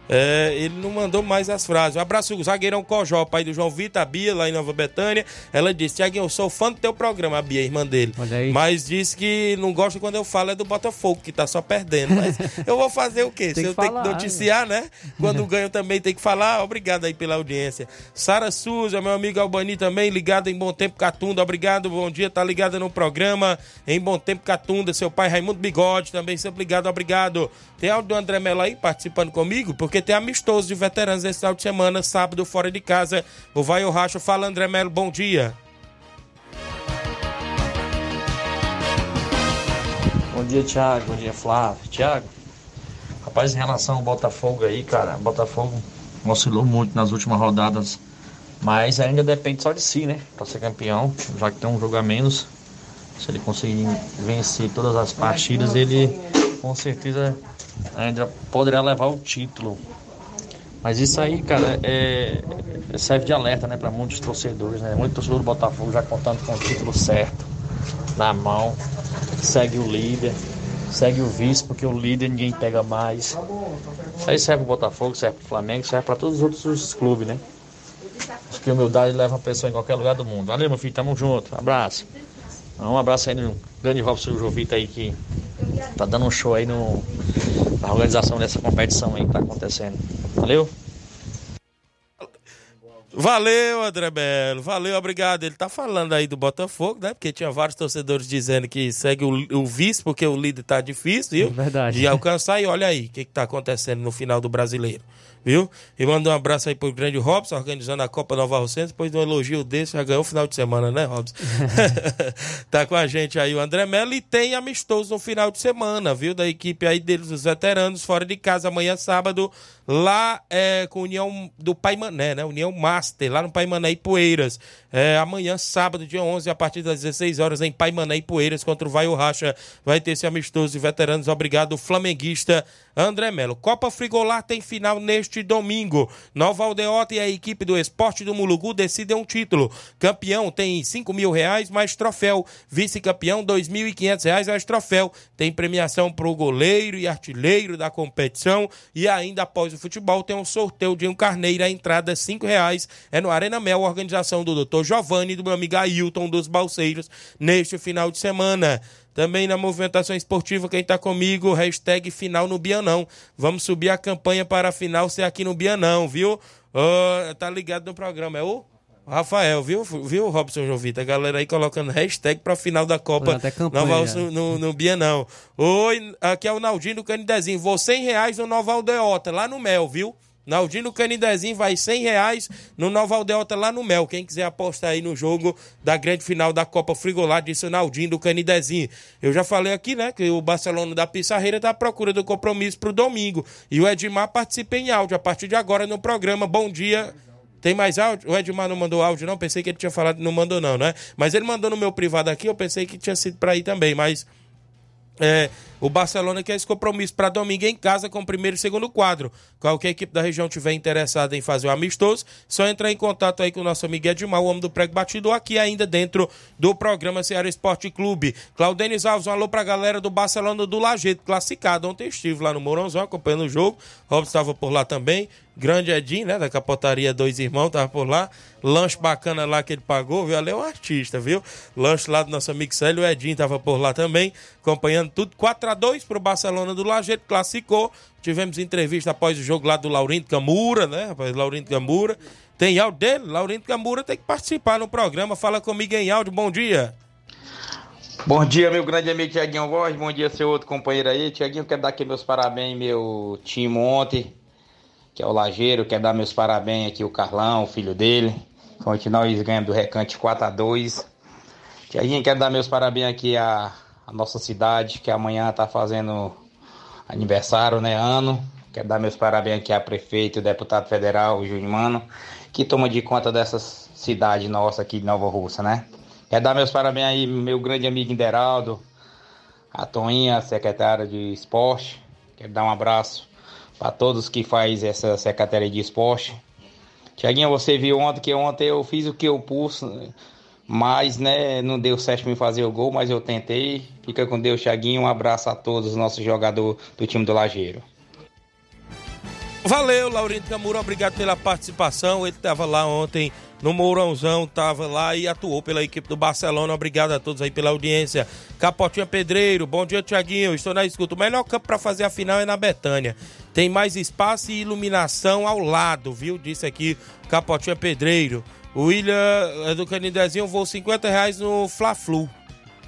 É, ele não mandou mais as frases. Um abraço, zagueirão Cojó, pai do João Vitor, a Bia, lá em Nova Betânia. Ela disse: Tiaguinho, eu sou fã do teu programa, a Bia, irmã dele. Mas disse que não gosta quando eu falo é do Botafogo, que tá só perdendo. Mas eu vou fazer o quê? Se eu tenho falar, que noticiar, né? Quando ganho também tem que falar. Obrigado aí pela audiência. Sara Souza, meu amigo Albani também, ligado em Bom Tempo Catunda. Obrigado, bom dia. Tá ligado no programa em Bom Tempo Catunda. Seu pai Raimundo Bigode também, sempre ligado. Obrigado. Tem áudio do André Mello aí participando comigo? Porque tem amistoso de veteranos esse final de semana, sábado, fora de casa. O Vai o Racho. Fala, André Melo, bom dia. Bom dia, Thiago. Bom dia, Flávio. Thiago, rapaz, em relação ao Botafogo aí, cara, Botafogo oscilou muito nas últimas rodadas, mas ainda depende só de si, né? Pra ser campeão, já que tem um jogo a menos. Se ele conseguir vencer todas as partidas, ele com certeza ainda poderá levar o título. Mas isso aí, cara, é, serve de alerta, né, para muitos torcedores, né? Muito torcedor do Botafogo já contando com o título certo na mão, segue o líder, segue o vice, porque o líder ninguém pega mais. Aí serve pro Botafogo, serve pro Flamengo, serve para todos os outros os clubes, né? Acho que humildade leva a pessoa em qualquer lugar do mundo. Valeu, meu filho, tamo junto, abraço. Um abraço aí no grande Robson Jovita aí que tá dando um show aí no, na organização dessa competição aí que tá acontecendo. Valeu? Valeu, André Belo. Valeu, obrigado. Ele tá falando aí do Botafogo, né? Porque tinha vários torcedores dizendo que segue o, o vice porque o líder tá difícil, viu? Verdade. De alcançar. E olha aí o que, que tá acontecendo no final do brasileiro, viu? E manda um abraço aí pro grande Robson, organizando a Copa Nova Rocense. Depois de um elogio desse, já ganhou o final de semana, né, Robson? tá com a gente aí o André Melo e tem amistoso no final de semana, viu? Da equipe aí deles, os veteranos, fora de casa, amanhã, sábado, lá é, com a União do Paimané, né? União Master, lá no Paimané e Poeiras. É, amanhã, sábado, dia 11, a partir das 16 horas, em Paimané e Poeiras, contra o Vai o Racha, vai ter esse amistoso de veteranos. Obrigado, flamenguista André Melo. Copa Frigolar tem final neste domingo. Nova Aldeota e a equipe do Esporte do Mulugu decidem um título. Campeão tem 5 mil reais mais troféu. Vice-campeão, 2.500 reais mais troféu. Tem premiação para o goleiro e artilheiro da competição. E ainda após o futebol tem um sorteio de um carneiro. A entrada é R$ reais. É no Arena Mel, organização do Dr. Giovanni e do meu amigo Ailton dos Balseiros neste final de semana. Também na movimentação esportiva, quem tá comigo, hashtag final no Bianão. Vamos subir a campanha para a final ser aqui no Bianão, viu? Ô, tá ligado no programa, é o Rafael, viu? Viu, Robson João Vitor? A galera aí colocando hashtag pra final da Copa campanha, Nova no, no, no Bianão. Oi, aqui é o Naldinho do Canidezinho. Vou 100 reais no Nova Aldeota, lá no Mel, viu? Naldinho Canidezinho vai 100 reais no Nova Aldeota lá no Mel. Quem quiser apostar aí no jogo da grande final da Copa Frigolar, disse o Naldinho do Canidezinho. Eu já falei aqui, né, que o Barcelona da Pissarreira tá à procura do compromisso pro domingo. E o Edmar participa em áudio a partir de agora no programa. Bom dia. Tem mais áudio? O Edmar não mandou áudio, não? Pensei que ele tinha falado, não mandou, não, né? Mas ele mandou no meu privado aqui, eu pensei que tinha sido pra aí também, mas. É, o Barcelona quer esse compromisso para domingo em casa com o primeiro e segundo quadro. Qualquer equipe da região tiver interessada em fazer o amistoso, só entrar em contato aí com o nosso amigo Edmar, o homem do prego batido, aqui ainda dentro do programa Ceará Esporte Clube. Claudenis Alves, um alô pra galera do Barcelona do Lajeito, classificado. Ontem estive lá no Mourãozão acompanhando o jogo. Robson estava por lá também. Grande Edinho, né? Da capotaria Dois Irmãos, tava por lá. Lanche bacana lá que ele pagou, viu? Ali é um artista, viu? Lanche lá do nosso amigo Célio, o Edinho tava por lá também, acompanhando tudo. 4x2 pro Barcelona do Lajeito, classificou. Tivemos entrevista após o jogo lá do Laurindo Camura, né? Rapaz, Laurindo Camura. Tem áudio dele? Laurindo Camura tem que participar no programa. Fala comigo em áudio. Bom dia. Bom dia, meu grande amigo Tiaguinho Voz. Bom dia, seu outro companheiro aí. Tiaguinho, quero dar aqui meus parabéns, meu time ontem, que é o Lajeiro. Quero dar meus parabéns aqui, o Carlão, o filho dele. Ontem nós ganhamos do Recante 4x2. Tiaguinho, quero dar meus parabéns aqui à, à nossa cidade, que amanhã tá fazendo aniversário, né? Ano. Quero dar meus parabéns aqui a prefeito, o deputado federal, o Júnior Mano, que toma de conta dessa cidade nossa aqui de Nova Russa, né? Quero dar meus parabéns aí, meu grande amigo Inderaldo, a Toinha, secretária de esporte. Quero dar um abraço para todos que faz essa secretaria de esporte. Tiaguinho, você viu ontem que ontem eu fiz o que eu pus, mas né, não deu certo me fazer o gol, mas eu tentei. Fica com Deus, Tiaguinho. Um abraço a todos os nossos jogadores do time do Lajeiro. Valeu, Laurindo Camura, obrigado pela participação. Ele estava lá ontem no Mourãozão, estava lá e atuou pela equipe do Barcelona. Obrigado a todos aí pela audiência. Capotinha Pedreiro, bom dia, Tiaguinho. Estou na escuta. O melhor campo para fazer a final é na Betânia. Tem mais espaço e iluminação ao lado, viu? Disse aqui Capotinha Pedreiro. O William é do Canidezinho, vou 50 reais no Fla-Flu.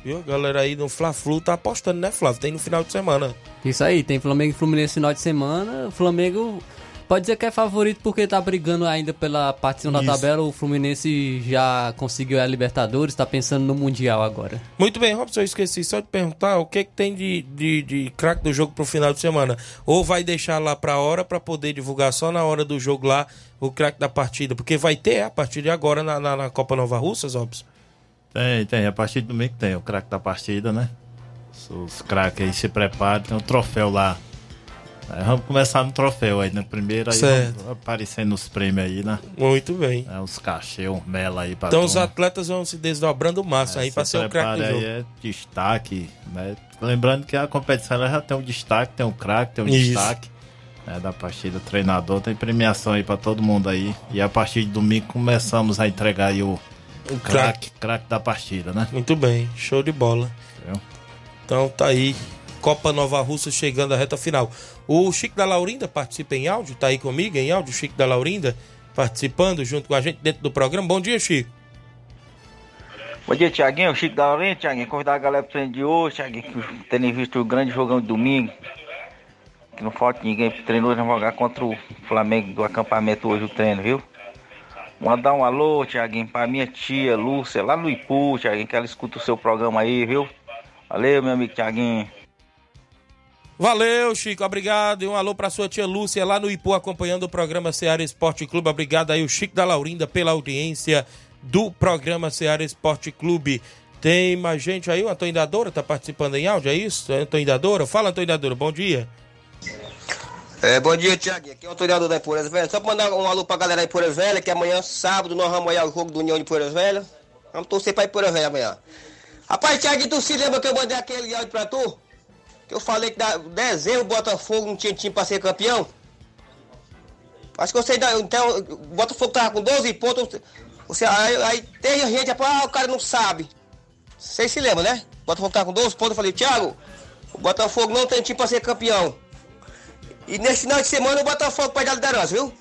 Viu? Galera aí no Fla-Flu tá apostando, né, Flávio? Tem no final de semana. Isso aí, tem Flamengo e Fluminense no final de semana. O Flamengo pode dizer que é favorito porque tá brigando ainda pela partição da Isso. tabela. O Fluminense já conseguiu a Libertadores, tá pensando no Mundial agora. Muito bem, Robson, eu esqueci só de perguntar o que, que tem de, de, de craque do jogo pro final de semana. Ou vai deixar lá pra hora pra poder divulgar só na hora do jogo lá o craque da partida? Porque vai ter a partir de agora na, na, na Copa Nova Russas, Robson? Tem, tem. A partir do domingo tem o craque da partida, né? Os, os craques aí se preparam, tem um troféu lá. Aí vamos começar no troféu aí, né? Primeiro aí Certo. aparecendo os prêmios aí, né? Muito bem. É, os cachê, um mela aí pra Então os turma. atletas vão se desdobrando o máximo aí É, pra se ser o craque do jogo. aí é destaque, né? Lembrando que a competição ela já tem um destaque, tem um craque, tem um Isso. destaque né, da partida treinador, tem premiação aí pra todo mundo aí. E a partir de domingo começamos a entregar aí o, O craque, craque da partida, né? Muito bem, show de bola. Entendeu? Então tá aí, Copa Nova Russa chegando à reta final. O Chico da Laurinda participa em áudio, tá aí comigo em áudio, Chico da Laurinda. participando junto com a gente dentro do programa. Bom dia, Chico. Bom dia, Tiaguinho. Chico da Laurinha, Tiaguinho. Convidar a galera pro treino de hoje, Tiaguinho, terem visto o grande jogão de domingo. Que não falta ninguém pro treino hoje, jogar contra o Flamengo do acampamento hoje, o treino, viu? Mandar um alô, Tiaguinho, pra minha tia Lúcia, lá no Ipu, Tiaguinho, que ela escuta o seu programa aí, viu? Valeu, meu amigo Tiaguinho. Valeu, Chico, obrigado. E um alô pra sua tia Lúcia lá no Ipu, acompanhando o programa Seara Esporte Clube. Obrigado aí, o Chico da Laurinda, pela audiência do programa Seara Esporte Clube. Tem mais gente aí, o Antônio Dadora tá participando em áudio, é isso? Antônio Dadora? Fala, Antônio Dadora, bom dia. É, bom dia, Tiaguinho. Aqui é o Toriador da Poeiras Velhas. Só pra mandar um alô pra galera aí Poeiras Velhas, que amanhã, sábado, nós vamos olhar o jogo do União de Poeiras Velhas. Vamos torcer pra ir Poeiras Velhas amanhã. Rapaz, Tiaguinho, tu se lembra que eu mandei aquele áudio pra tu? Eu falei que da dezembro o Botafogo não tinha time pra ser campeão? Acho que você ainda. Então, o Botafogo tava com 12 pontos. Você, aí, aí tem gente, ah, o cara não sabe. Vocês se lembram, né? O Botafogo tava com 12 pontos. Eu falei, Thiago, o Botafogo não tem time pra ser campeão. E nesse final de semana o Botafogo perde a liderança, viu?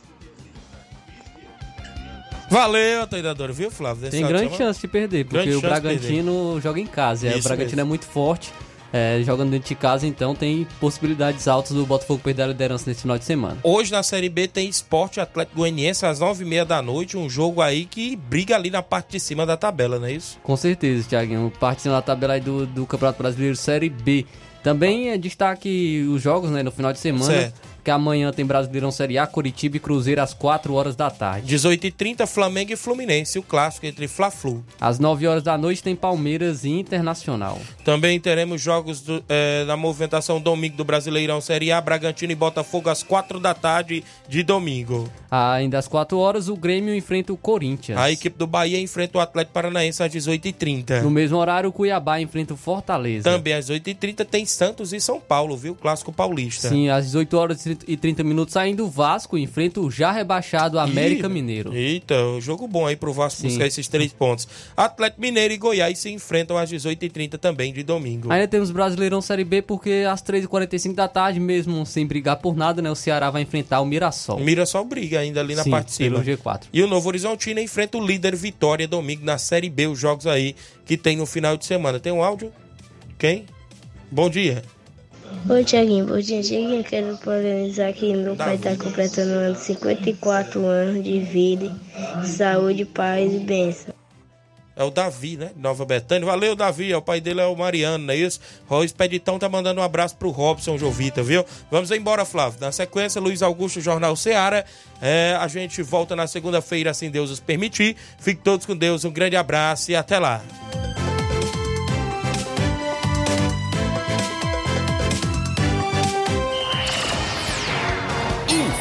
Valeu, Dadora, viu, Flávio? Desse Tem grande chance de perder, porque o Bragantino joga em casa. é, o Bragantino mesmo. é muito forte, é, jogando dentro de casa, então tem possibilidades altas do Botafogo perder a liderança nesse final de semana. Hoje na Série B tem Esporte Atlético Goianiense às nove e meia da noite, um jogo aí que briga ali na parte de cima da tabela, não é isso? Com certeza, Thiaguinho. Partindo da tabela aí do, do Campeonato Brasileiro Série B. Também é destaque os jogos né, no final de semana. Certo. Que amanhã tem Brasileirão Série A, Curitiba e Cruzeiro às 4 horas da tarde. 18h30, Flamengo e Fluminense, o clássico entre Fla-Flu. Às 9 horas da noite tem Palmeiras e Internacional. Também teremos jogos do, eh, da movimentação domingo do Brasileirão Série A, Bragantino e Botafogo às 4 da tarde de domingo. Ainda às 4 horas, o Grêmio enfrenta o Corinthians. A equipe do Bahia enfrenta o Atlético Paranaense às 18h30. No mesmo horário, o Cuiabá enfrenta o Fortaleza. Também às 8h30 tem Santos e São Paulo, viu? Clássico paulista. Sim, às 18 horas e 30 minutos, ainda o Vasco enfrenta o já rebaixado América Ih, Mineiro. Eita, jogo bom aí pro Vasco Sim. buscar esses três pontos. Atlético Mineiro e Goiás se enfrentam às 18h30 também de domingo. Ainda temos Brasileirão Série B, porque às 3h45 da tarde, mesmo sem brigar por nada, né? O Ceará vai enfrentar o Mirassol. O Mirassol briga ainda ali na Sim, parte de cima. pelo G4. E o Novo Horizontino enfrenta o líder Vitória domingo na Série B, os jogos aí que tem no final de semana. Tem um áudio? Quem? Bom dia. Oi, Tiaguinho. Bom dia, Tiaguinho. Quero parabenizar que meu pai está completando um ano, 54 anos de vida, saúde, paz e bênção. É o Davi, né? Nova Betânia. Valeu, Davi. É, O pai dele é o Mariano, não é isso? O Expeditão tá mandando um abraço pro Robson Jovita, viu? Vamos embora, Flávio. Na sequência, Luiz Augusto, Jornal Seara. É, a gente volta na segunda-feira, assim Deus os permitir. Fiquem todos com Deus. Um grande abraço e até lá.